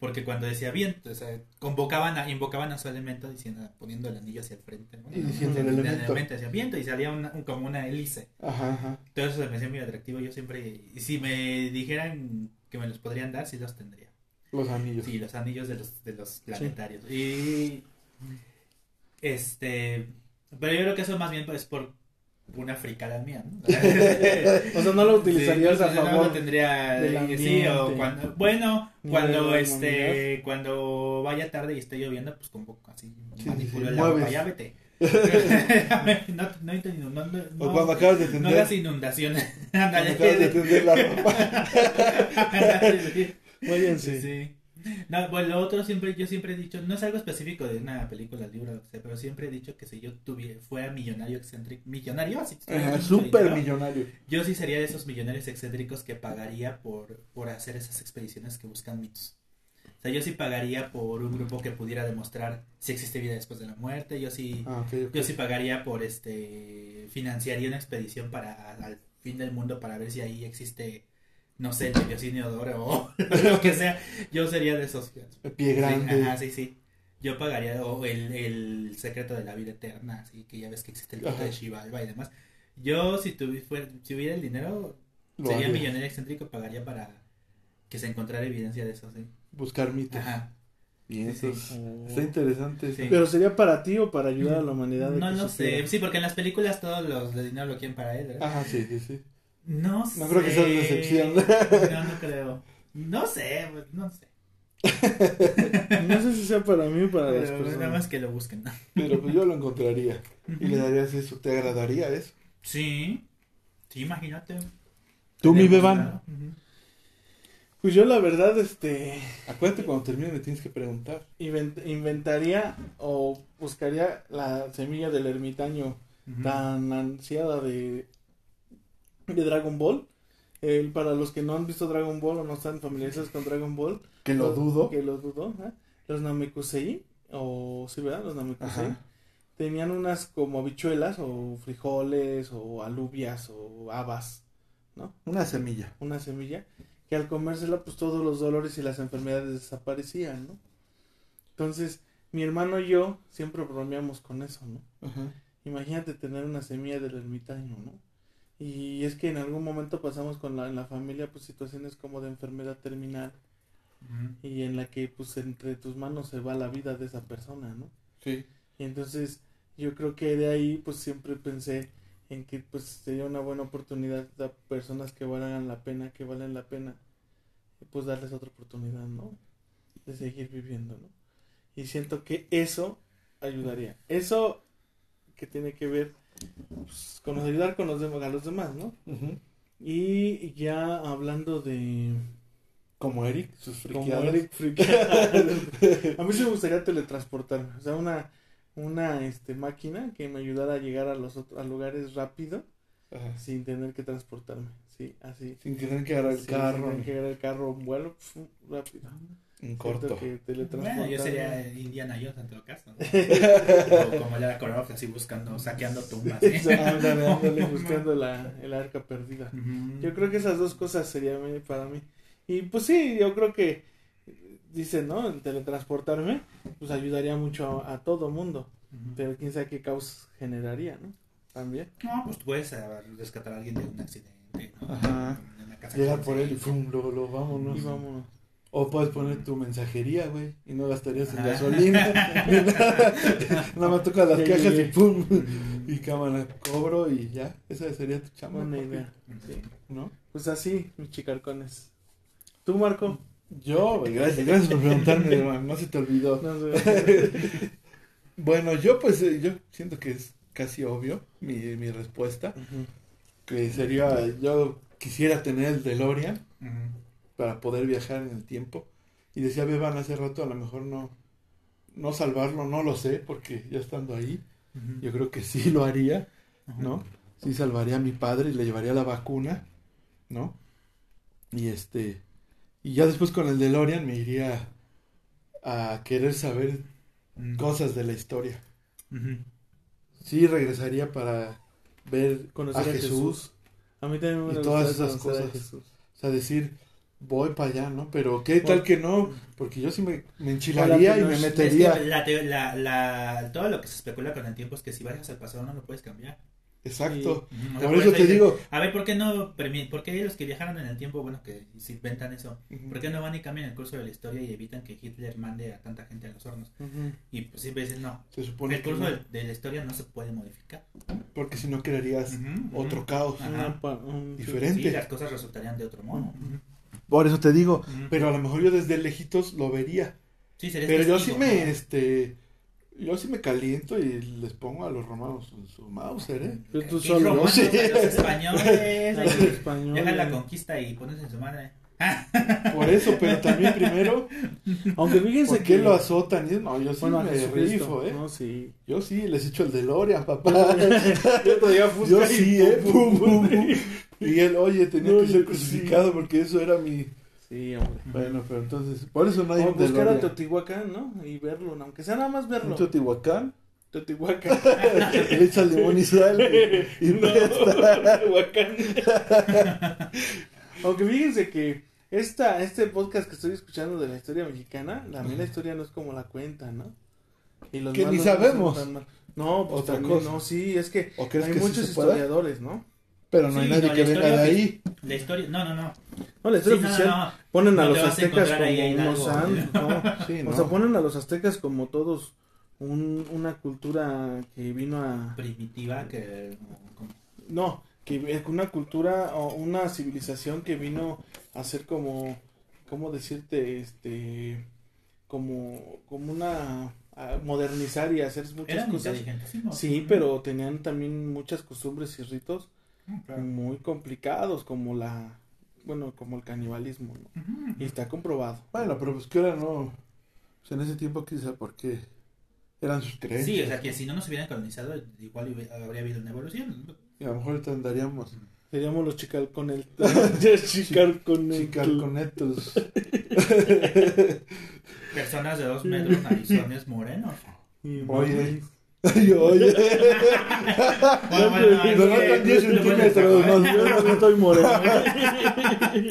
Porque cuando decía viento, o sea, convocaban a, invocaban a su elemento diciendo, poniendo el anillo hacia el frente. ¿no? Y diciendo el El elemento. decía viento y salía una- un- como una hélice. Ajá, ajá. Todo eso se me hacía muy atractivo. Yo siempre, y si me dijeran que me los podrían dar, sí los tendría. Los anillos. Sí, los anillos de los, de los planetarios. Y. Este. Pero yo creo que eso más bien es por una fricada mía, ¿no? <laughs> O sea, no lo utilizarías Sí, a no, no favor lo tendría. del Sí, o cuando. Bueno, cuando este. Cuando vaya tarde y esté lloviendo, pues con poco así. Sí, manipulo sí, el agua allá, vete. <laughs> <laughs> no, no, no, no, no, o cuando acabas de no tender. hagas inundaciones. cuando Ándale. acabas de tender la ropa. Váyanse. Sí. <laughs> No, bueno, lo otro siempre, yo siempre he dicho, no es algo específico de una película, libro, lo que sea, pero siempre he dicho que si yo tuviera, fuera millonario excéntrico, millonario, así, Súper millonario. yo sí sería de esos millonarios excéntricos que pagaría por, por hacer esas expediciones que buscan mitos. O sea, yo sí pagaría por un grupo que pudiera demostrar si existe vida después de la muerte, yo sí, Ah, yo sí pagaría por este, financiaría una expedición para al fin del mundo para ver si ahí existe, no sé, el biocinio de oro o <laughs> lo que sea. Yo sería de esos. El pie grande. Sí, ajá, sí, sí. yo pagaría o el, el secreto de la vida eterna, así que ya ves que existe el mito Ajá. de Shivalba y demás. Yo si, tuvi- fuera- si hubiera el dinero, Lo sería haría. millonario excéntrico, pagaría para que se encontrara evidencia de eso, sí. Buscar mitos. Ajá. Bien, Sí, eso sí. es- está interesante. Sí. Pero sería para ti o para ayudar a la humanidad. No lo supiera? sé, sí, porque en las películas todos los de dinero lo quieren para él, ¿verdad? Ajá, sí, sí, sí. No sé. No creo que sea una excepción. No, no creo. No sé, pues, no sé. <laughs> No sé si sea para mí o para las Pero nada personas. más que lo busquen. ¿no? Pero pues yo lo encontraría. Y le darías eso. ¿Te agradaría eso? Sí. Sí, imagínate. Tú, mi beban. Pues yo la verdad, este, Acuérdate cuando termine me tienes que preguntar. invent- inventaría o buscaría la semilla del ermitaño tan ansiada de, de Dragon Ball. El, para los que no han visto Dragon Ball o no están familiarizados con Dragon Ball, Que lo los- dudo. Que lo dudo. ¿eh? Los Namekusei, o sí, ¿verdad? Los Namekusei. Ajá. Tenían unas como habichuelas o frijoles o alubias o habas, Una semilla. una semilla, que al comérsela pues todos los dolores y las enfermedades desaparecían, ¿no? Entonces, mi hermano y yo siempre bromeamos con eso, ¿no? Ajá. Imagínate tener una semilla del ermitaño, ¿no? Y es que en algún momento pasamos con la, en la familia pues situaciones como de enfermedad terminal y en la que pues entre tus manos se va la vida de esa persona, ¿no? Sí. Y entonces yo creo que de ahí pues siempre pensé en que pues sería una buena oportunidad a personas que valgan la pena, que valen la pena, y, pues darles otra oportunidad, ¿no? De seguir viviendo, ¿no? Y siento que eso ayudaría. Eso que tiene que ver pues, con ayudar con los demás, a los demás, ¿no? Ujú. Y ya hablando de Como Eric, sus como friqueadas. Eric friqueadas. <laughs> a mí sí me gustaría teletransportarme, o sea, una una este máquina que me ayudara a llegar a los otros a lugares rápido Ajá. sin tener que transportarme, sí, así. Sin tener que agarrar el Sí, carro sin tener que agarrar el carro, un vuelo pf, rápido. Siento corto. que Bueno, yo sería Indiana Jones en todo caso. ¿no? <laughs> o como Lara Croft, así buscando, saqueando tumbas. ¿eh? Ándale, ándale, <laughs> buscando la, el arca perdida. Ujú. Yo creo que esas dos cosas serían para mí. Y pues sí, yo creo que dicen, ¿no? El teletransportarme, pues ayudaría mucho a, a todo mundo. Ujú. Pero quién sabe qué caos generaría, ¿no? También. No, pues tú puedes eh, rescatar a alguien de un accidente, ¿no? Ajá. En casa que- por él y ¡fum! Luego, luego, vámonos. Y vámonos. O puedes poner tu mensajería, güey, y no gastarías en Ajá. gasolina. <laughs> ni nada. Nada más tocas las cajas y ¡pum! Y cámara, cobro y ya. Esa sería tu chamba. Buena idea. Sí. ¿No? Pues así, mis chicarcones. ¿Tú, Marco? Yo, güey, gracias, gracias por preguntarme, hermano, no se te olvidó. No. <laughs> Bueno, yo pues, eh, yo siento que es casi obvio mi, mi respuesta, que sería, yo quisiera tener el DeLorean Ujú. Para poder viajar en el tiempo. Y decía Beban hace rato, a lo mejor no, no salvarlo, no lo sé, porque ya estando ahí, yo creo que sí lo haría. ¿no? Sí salvaría a mi padre y le llevaría la vacuna, ¿no? Y este, y ya después con el DeLorean me iría a querer saber cosas de la historia. Sí regresaría para ver Conocer a a Jesús. A mí también me Y todas esas a cosas. Jesús. o sea, decir, voy para allá, ¿no? Pero qué tal que no, porque yo sí me, me enchilaría y me no- Es que metería. la, la, la, todo lo que se especula con el tiempo es que si vayas al pasado no lo puedes cambiar. Exacto. Por eso te digo, A ver, ¿por qué no por qué los que viajaron en el tiempo, bueno, que si inventan eso, ¿por qué no van y cambian el curso de la historia y evitan que Hitler mande a tanta gente a los hornos? Ujú. Y pues siempre dicen, no, se supone el que curso no, de, de la historia no se puede modificar. porque si no crearías otro caos diferente. Sí, las cosas resultarían de otro modo. Por eso te digo, Ujú. pero a lo mejor yo desde lejitos lo vería. Sí, serías Pero yo sí testigo, me, ¿no? este, yo sí me caliento y les pongo a los romanos en su Mauser, ¿eh? Pero tú solo, romanos, sí. a los españoles, <laughs> A los españoles. dejan la conquista y pones en su madre. <laughs> Por eso, pero también primero, Aunque fíjense ¿por qué que lo azotan? Y, no, yo sí bueno, me rifo, ¿eh? No, sí. Yo sí les echo el DeLorean, <laughs> papá. Yo todavía Yo y sí, ¿eh? pum. Y él, oye, tenía No, que ser crucificado porque eso era mi... Sí, hombre. Bueno, pero entonces, por eso no hay O un buscar a. Teotihuacán, ¿no? Y verlo, aunque sea nada más verlo. Un Teotihuacán, Teotihuacán. le <laughs> echa limón y sal y, y No. Teotihuacán. Aunque fíjense que esta, este podcast que estoy escuchando de la historia mexicana, la, mí la historia no es como la cuenta, ¿no? Y los Que ni sabemos. tan mal. No, pues Otra también, cosa. no, sí, es que ¿O crees hay que sí muchos se pueda? historiadores, ¿no? Pero no hay Sí, nadie no, que la venga de historia ahí. La historia, no, no, no. No, la historia Sí, no, oficial no, no. ponen a No los vas a aztecas encontrar como ahí en unos algo. <laughs> ¿no? Sí, O ¿no? sea, ponen a los aztecas como todos un, una cultura que vino a... Primitiva que... como- No, que es una cultura o una civilización que vino a ser como, ¿cómo decirte? Este, como, como una, a modernizar y hacer muchas Eran cosas. inteligentes, ¿no? Sí, pero tenían también muchas costumbres y ritos claro. muy complicados, como la, bueno, como el canibalismo, ¿no? Y está comprobado. Bueno, pero pues que ahora no. Pues en ese tiempo quizá porque eran sus creencias. Sí, o sea que si no nos hubieran colonizado, igual habría habido una evolución. Y a lo mejor ahorita andaríamos Seríamos los chical con el chical con el chicarconetos. Personas de dos metros, narizones morenos. Oye. Oye. Bueno, bueno, ay, Nos sí, faltan 10 lo puedes centímetros. más. No estoy moreno.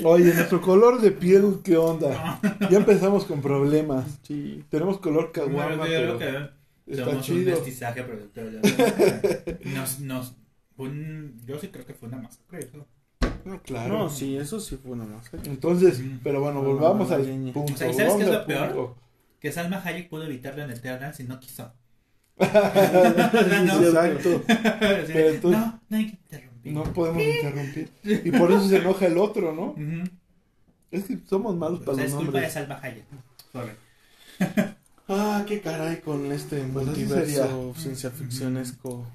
<laughs> Oye, nuestro color de piel, ¿qué onda? Ya empezamos con problemas. Sí. Tenemos color Bueno, caguama, yo creo pero que está somos un mestizaje productor. Nos, nos, un- yo sí creo que fue una masacre. eso. No, claro. No, sí, eso sí fue una masacre. Entonces, Mm. pero bueno, No, volvamos no, al punto. O sea, ¿y sabes qué es lo peor? Que Salma Hayek pudo evitarlo en Eternal si no quiso. Sí, Exacto. <laughs> Pero entonces- no, no hay que interrumpir. No podemos interrumpir. Y por eso se enoja el otro, ¿no? Es que somos malos O para sea, los es culpa de nombres. Salma Hayek. Sorry. Ah, qué caray con este Pues multiverso sería. ciencia ficcionesco.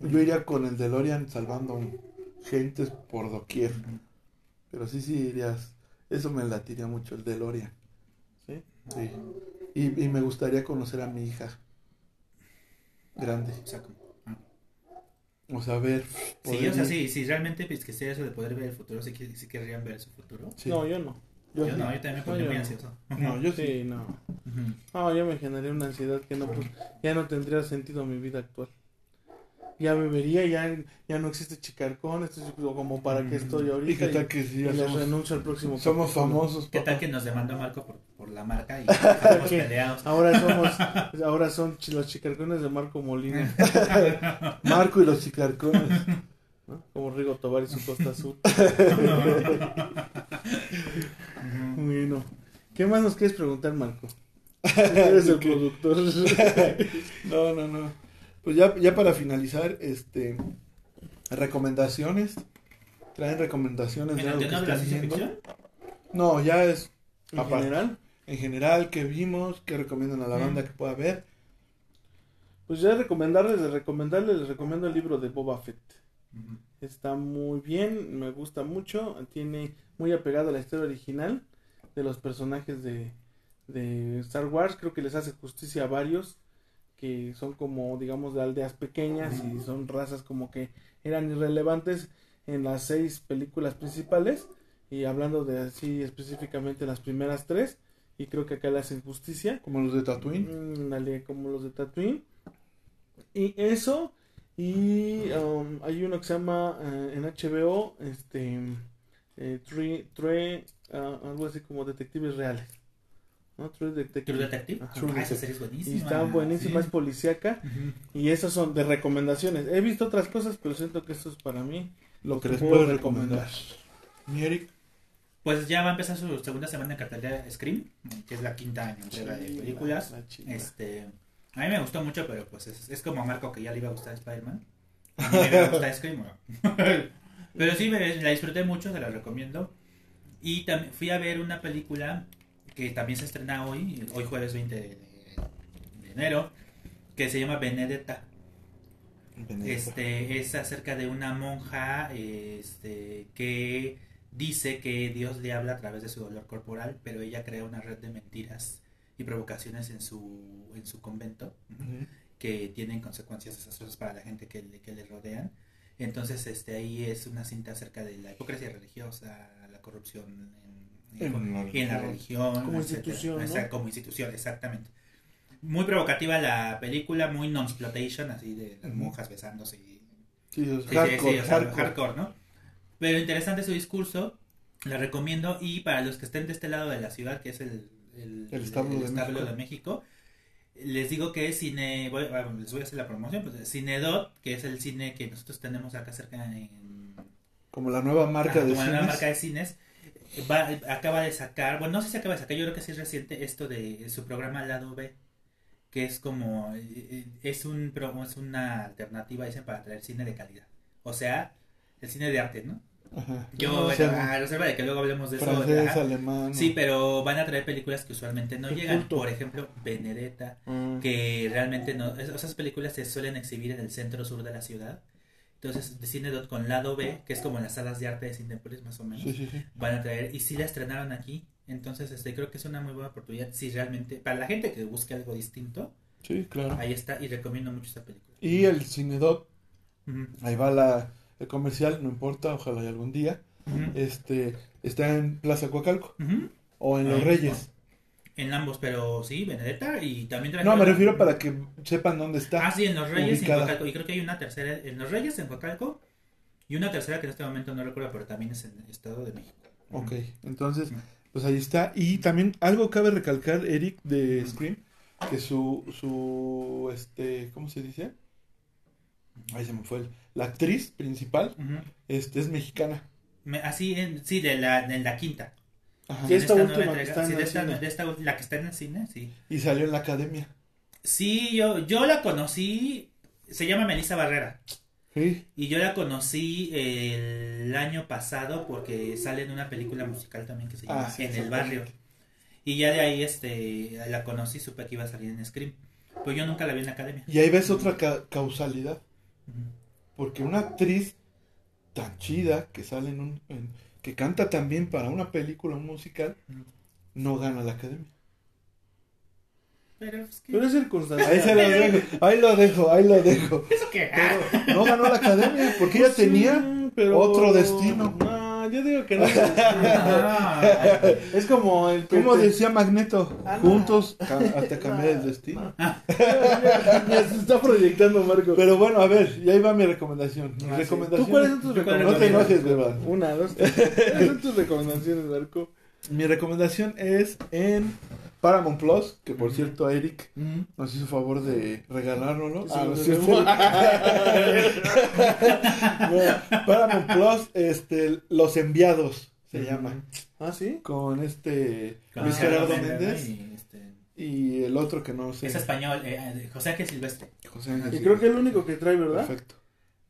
Yo iría con el DeLorean salvando gentes por doquier. Pero sí, sí irías. Eso me latiría mucho, el DeLorean. ¿Sí? Sí. Y, y me gustaría conocer a mi hija. Grande. O sea, como-. O sea, ver. Sí, o sea, sí, si realmente pues, que sea eso de poder ver el futuro, si, que- si querrían ver su futuro. Sí. No, yo no. Yo, sí. no, yo también me No, pondría muy no. ansioso. No, yo sí. Sí, no. No, yo me generé una ansiedad que no, pues, ya no tendría sentido mi vida actual. Ya me vería, ya, ya no existe Chicarcón, esto es como para qué estoy ¿Y ahorita. qué tal y- que sí, y ya les somos, renuncio al próximo somos capítulo. famosos? ¿Qué papá? tal que nos demandó Marco por, por la marca y <laughs> estamos ¿Qué? peleados? Ahora somos, <laughs> ahora son los chicarcones de Marco Molina, <laughs> Marco y los chicarcones. ¿no? como Rigo Tobar y su Costa Azul. Bueno, ¿qué más nos quieres preguntar, Marco? Eres el productor. No, no, no. Pues ya, ya para finalizar, este recomendaciones. Traen recomendaciones de ¿En el algo que tema de la están ciencia viendo. ficción? No, ya es En Aparte. general, en general que vimos, que recomiendan a la Ujú. banda que pueda ver. pues ya recomendarles, de recomendarles, les recomiendo el libro de Boba Fett. Está muy bien, me gusta mucho, tiene muy apegado a la historia original de los personajes de, de Star Wars, creo que les hace justicia a varios que son como digamos de aldeas pequeñas y son razas como que eran irrelevantes en las seis películas principales y hablando de así específicamente las primeras tres y creo que acá le hacen justicia Como los de Tatooine. Mm, dale, como los de Tatooine. Y eso. Y um, hay uno que se llama eh, en HBO, este, eh, ah, algo así como Detectives Reales. ¿No? True Detective. True Detective. Ajá. True Ah, esa serie es buenísima. Y está buenísima, Sí. es policíaca. Y esas son de recomendaciones. He visto otras cosas, pero siento que esto es para mí. Lo que les puedo recomendar. Mi Eric. Pues ya va a empezar su segunda semana en cartelera Scream, que es la quinta entrega de películas. La. Este, a mí me gustó mucho, pero pues es, es como a Marco que ya le iba a gustar Spider-Man. A mí me iba a gustar Scream. ¿no? <laughs> pero sí, me, la disfruté mucho, se la recomiendo. Y también fui a ver una película que también se estrena hoy, hoy jueves 20 de, de enero, que se llama Benedetta. Este es acerca de una monja este, que dice que Dios le habla a través de su dolor corporal, pero ella crea una red de mentiras y provocaciones en su, en su convento que tienen consecuencias desastrosas para la gente que le, que le rodean. Entonces, este ahí es una cinta acerca de la hipocresía religiosa, la corrupción en, la y en la religión. Como etcétera. institución, ¿no? Como institución, exactamente. Muy provocativa la película, muy non-exploitation, así de las monjas besándose y Sí, Sí, hardcore, sí, o sea, hardcore. hardcore, ¿no? Pero interesante su discurso, la recomiendo y para los que estén de este lado de la ciudad, que es el, el, El establo de establo México. de México, les digo que es cine, voy, bueno, les voy a hacer la promoción, pues Cinedot, que es el cine que nosotros tenemos acá cerca en... Como la nueva marca Ajá, de como la cines. nueva marca de cines, va, acaba de sacar, bueno, no sé si acaba de sacar, yo creo que sí es reciente esto de su programa Lado B, que es como, eh, eh, es, un, es una alternativa, dicen, para traer cine de calidad. O sea, el cine de arte, ¿no? Ajá. Yo, O bueno, sea, a reserva de que luego hablemos de eso. ajá. alemán. Sí, pero van a traer películas que usualmente no llegan. culto. Por ejemplo, Benedetta, Ah. que realmente no. es- Esas películas se suelen exhibir en el centro sur de la ciudad. Entonces, de con lado B, que es como las salas de arte de Cinepolis más o menos, Sí, sí, sí. van a traer. Y sí la estrenaron aquí. Entonces, este creo que es una muy buena oportunidad. Si realmente, para la gente que busque algo distinto, Sí, claro. ahí está. Y recomiendo mucho esta película. Y el Cinedot, ahí va la, el comercial, no importa, ojalá y algún día. Este, está en Plaza Coacalco o en Los Reyes. En ambos, pero sí, Benedetta y también No, me refiero para que sepan dónde está. Ah, sí, en Los Reyes y en ubicada. Coacalco. Y creo que hay una tercera en Los Reyes, en Coacalco. Y una tercera que en este momento no recuerdo, pero también es en el Estado de México. Ok, entonces, pues ahí está. Y también algo cabe recalcar, Eric, de Scream, que su, su, este, ¿cómo se dice? Ahí se me fue. el- la actriz principal, este, es mexicana. Me- así, en, sí, de la, de la quinta. Ajá. Y En esta nueva última que está en sí, el esta, cine. esta la que está en el cine, sí. Y salió en la academia. Sí, yo, yo la conocí, se llama Melissa Barrera. Sí. Y yo la conocí el año pasado porque sale en una película musical también que se llama Ah, sí, En el barrio. Y ya de ahí este la conocí, supe que iba a salir en Scream. Pero yo nunca la vi en la academia. Y ahí ves otra ca- causalidad. Porque una actriz tan chida que sale en un. en- que canta también para una película, un musical, no gana la academia. Pero es que... Pero es circunstancial. Ahí se lo dejo, ahí lo dejo, ahí lo dejo. ¿Eso qué? Pero no ganó la academia porque ella Sí, tenía pero- otro destino. No, yo digo que no. <laughs> Es como el Como decía Magneto, Ah, juntos ca- <laughs> hasta cambiar el destino. <laughs> Ya se está proyectando Marco. Pero bueno, a ver, y ahí va mi recomendación. Mi Ah, recomendación. ¿Tú cuáles son tus ¿Tú cuál No te recomendaciones? enojes, beba. Una, dos, tres. ¿Cuáles son tus recomendaciones, Marco? Mi recomendación es en Paramount Plus, que por cierto Eric nos hizo favor de regalárnoslo. Sí, Ah, no sí. <laughs> No, Paramount Plus, este, Los Enviados se llama. ¿Ah, sí? Con este con Luis Gerardo Méndez, este, y el otro que no sé. Es español, eh, eh, José Ángel Silvestre. José Ángel. Y creo que es el único que trae, ¿verdad? Perfecto.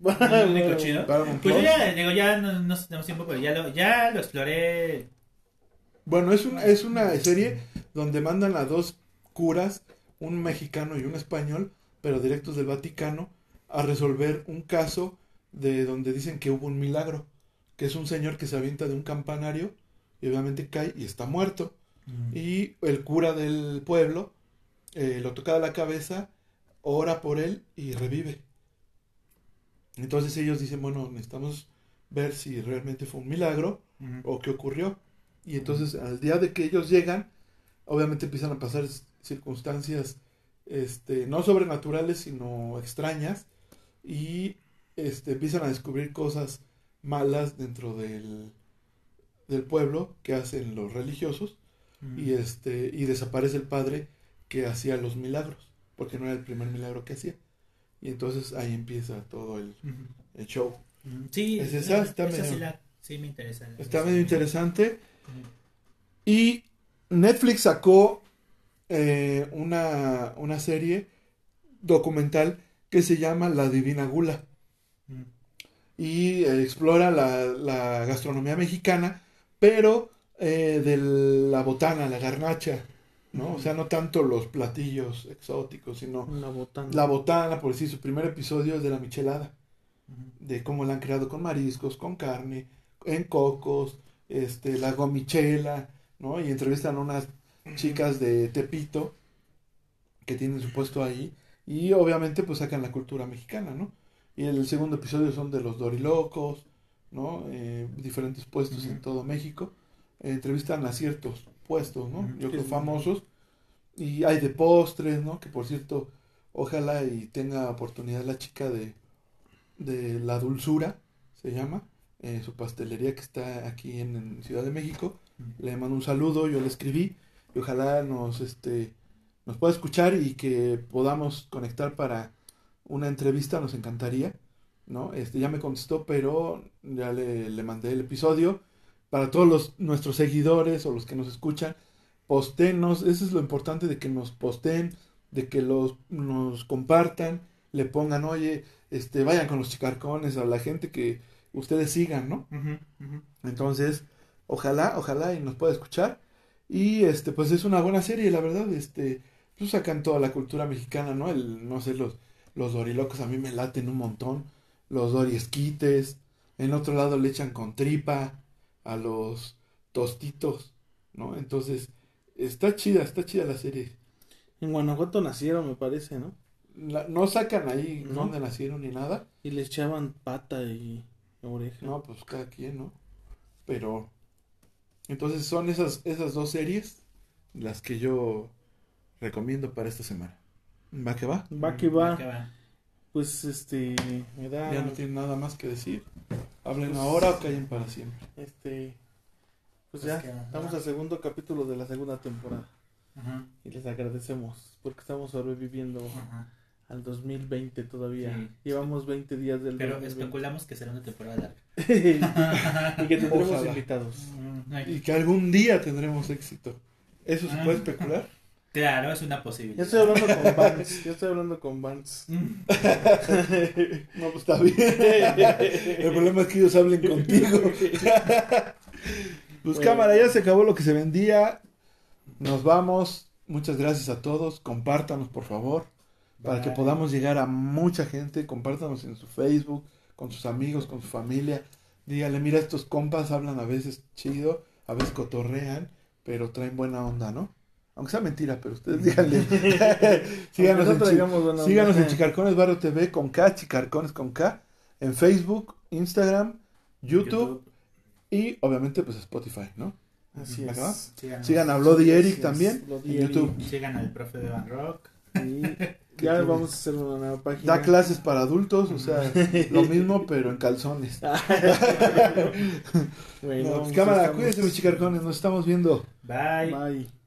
<laughs> El único chido. Paramount Pues yo ya, digo, ya no, no tenemos tiempo, pero ya lo, ya lo exploré. Bueno, es una, es una serie donde mandan a dos curas, un mexicano y un español, pero directos del Vaticano, a resolver un caso de donde dicen que hubo un milagro, que es un señor que se avienta de un campanario y obviamente cae y está muerto. Y el cura del pueblo eh, lo toca de la cabeza, ora por él y revive. Entonces ellos dicen, bueno, necesitamos ver si realmente fue un milagro o qué ocurrió. Y entonces al día de que ellos llegan, obviamente empiezan a pasar circunstancias este, no sobrenaturales, sino extrañas. Y este, empiezan a descubrir cosas malas dentro del, del pueblo que hacen los religiosos. Y, este, y desaparece el padre que hacía los milagros, porque no era el primer milagro que hacía. Y entonces ahí empieza todo el, el show. Ujú. Sí, Es esa, está esa medio- sí, la- sí me interesa. Está medio interesante. Y Netflix sacó eh, una, una serie documental que se llama La Divina Gula. Ujú. Y eh, explora la, la gastronomía mexicana, pero eh, de la botana, la garnacha. ¿no? O sea, no tanto los platillos exóticos, sino Una botana. la botana, por decir, su primer episodio es de la michelada. De cómo la han creado con mariscos, con carne, en cocos, este, la gomichela, ¿no? Y entrevistan a unas chicas de Tepito que tienen su puesto ahí y obviamente pues sacan la cultura mexicana, ¿no? Y el segundo episodio son de los dorilocos, ¿no? Eh, diferentes puestos en todo México. Eh, entrevistan a ciertos puestos, ¿no? Ujú. Yo creo famosos. Y hay de postres, ¿no? Que por cierto, ojalá y tenga oportunidad la chica de, de La Dulzura, se llama, eh, su pastelería que está aquí en, en Ciudad de México. Le mando un saludo, yo le escribí y ojalá nos, este, nos pueda escuchar y que podamos conectar para una entrevista, nos encantaría, ¿no? Este ya me contestó, pero ya le, le mandé el episodio para todos los, nuestros seguidores o los que nos escuchan, postenos, eso es lo importante de que nos posten, de que los nos compartan, le pongan, oye, este, vayan con los chicarcones, a la gente que ustedes sigan, ¿no? Entonces, ojalá, ojalá y nos pueda escuchar. Y este, pues es una buena serie, la verdad, este, pues sacan toda la cultura mexicana, ¿no? El, no sé, los, los dorilocos a mí me laten un montón, los doriesquites, en otro lado le echan con tripa a los tostitos, ¿no? Entonces, está chida, está chida la serie. En Guanajuato nacieron, me parece, ¿no? La- no sacan ahí ¿No? dónde nacieron ni nada. Y le echaban pata y oreja. No, pues cada quien, ¿no? Pero entonces son esas esas dos series las que yo recomiendo para esta semana. ¿Va que va? Va que va. que va. Pues este, me da. Ya no tienen nada más que decir. Hablen Pues- ahora o callen para siempre. Este. Pues Pues ya, que- estamos al segundo capítulo de la segunda temporada. Ajá, Y les agradecemos porque estamos sobreviviendo ajá. Al 2020 todavía. Sí. Llevamos 20 días del Pero 2020. especulamos que será una temporada larga. <laughs> y que <laughs> tendremos Ojalá. invitados. Mm, Y que algún día tendremos éxito. ¿Eso se Ah. puede especular? Claro, es una Ya posibilidad. estoy hablando con Vance. Ya estoy hablando con Vance. <laughs> Mm, No, pues está bien. El problema es que ellos hablen contigo. Pues Bueno. cámara, ya se acabó lo que se vendía. Nos vamos. Muchas gracias a todos. Compártanos, por favor, para que podamos llegar a mucha gente. Compártanos en su Facebook, con sus amigos, con su familia. Dígale, mira, estos compas hablan a veces chido, a veces cotorrean, pero traen buena onda, ¿no? Aunque sea mentira, pero ustedes <laughs> díganle. síganos, en, síganos en Chicarcones Barrio TV con K, Chicarcones con K, en Facebook, Instagram, YouTube, y obviamente pues Spotify, ¿no? Así es. Sigan a Bloody Eric también en. YouTube. Sigan al profe de Van Rock. Y <laughs> ya tiene? vamos a hacer una nueva página. Da clases para adultos, o sea, <laughs> lo mismo pero en calzones. <laughs> Bueno, No, pues, pues cámara, estamos- cuídense mis chicarcones, nos estamos viendo. Bye. Bye.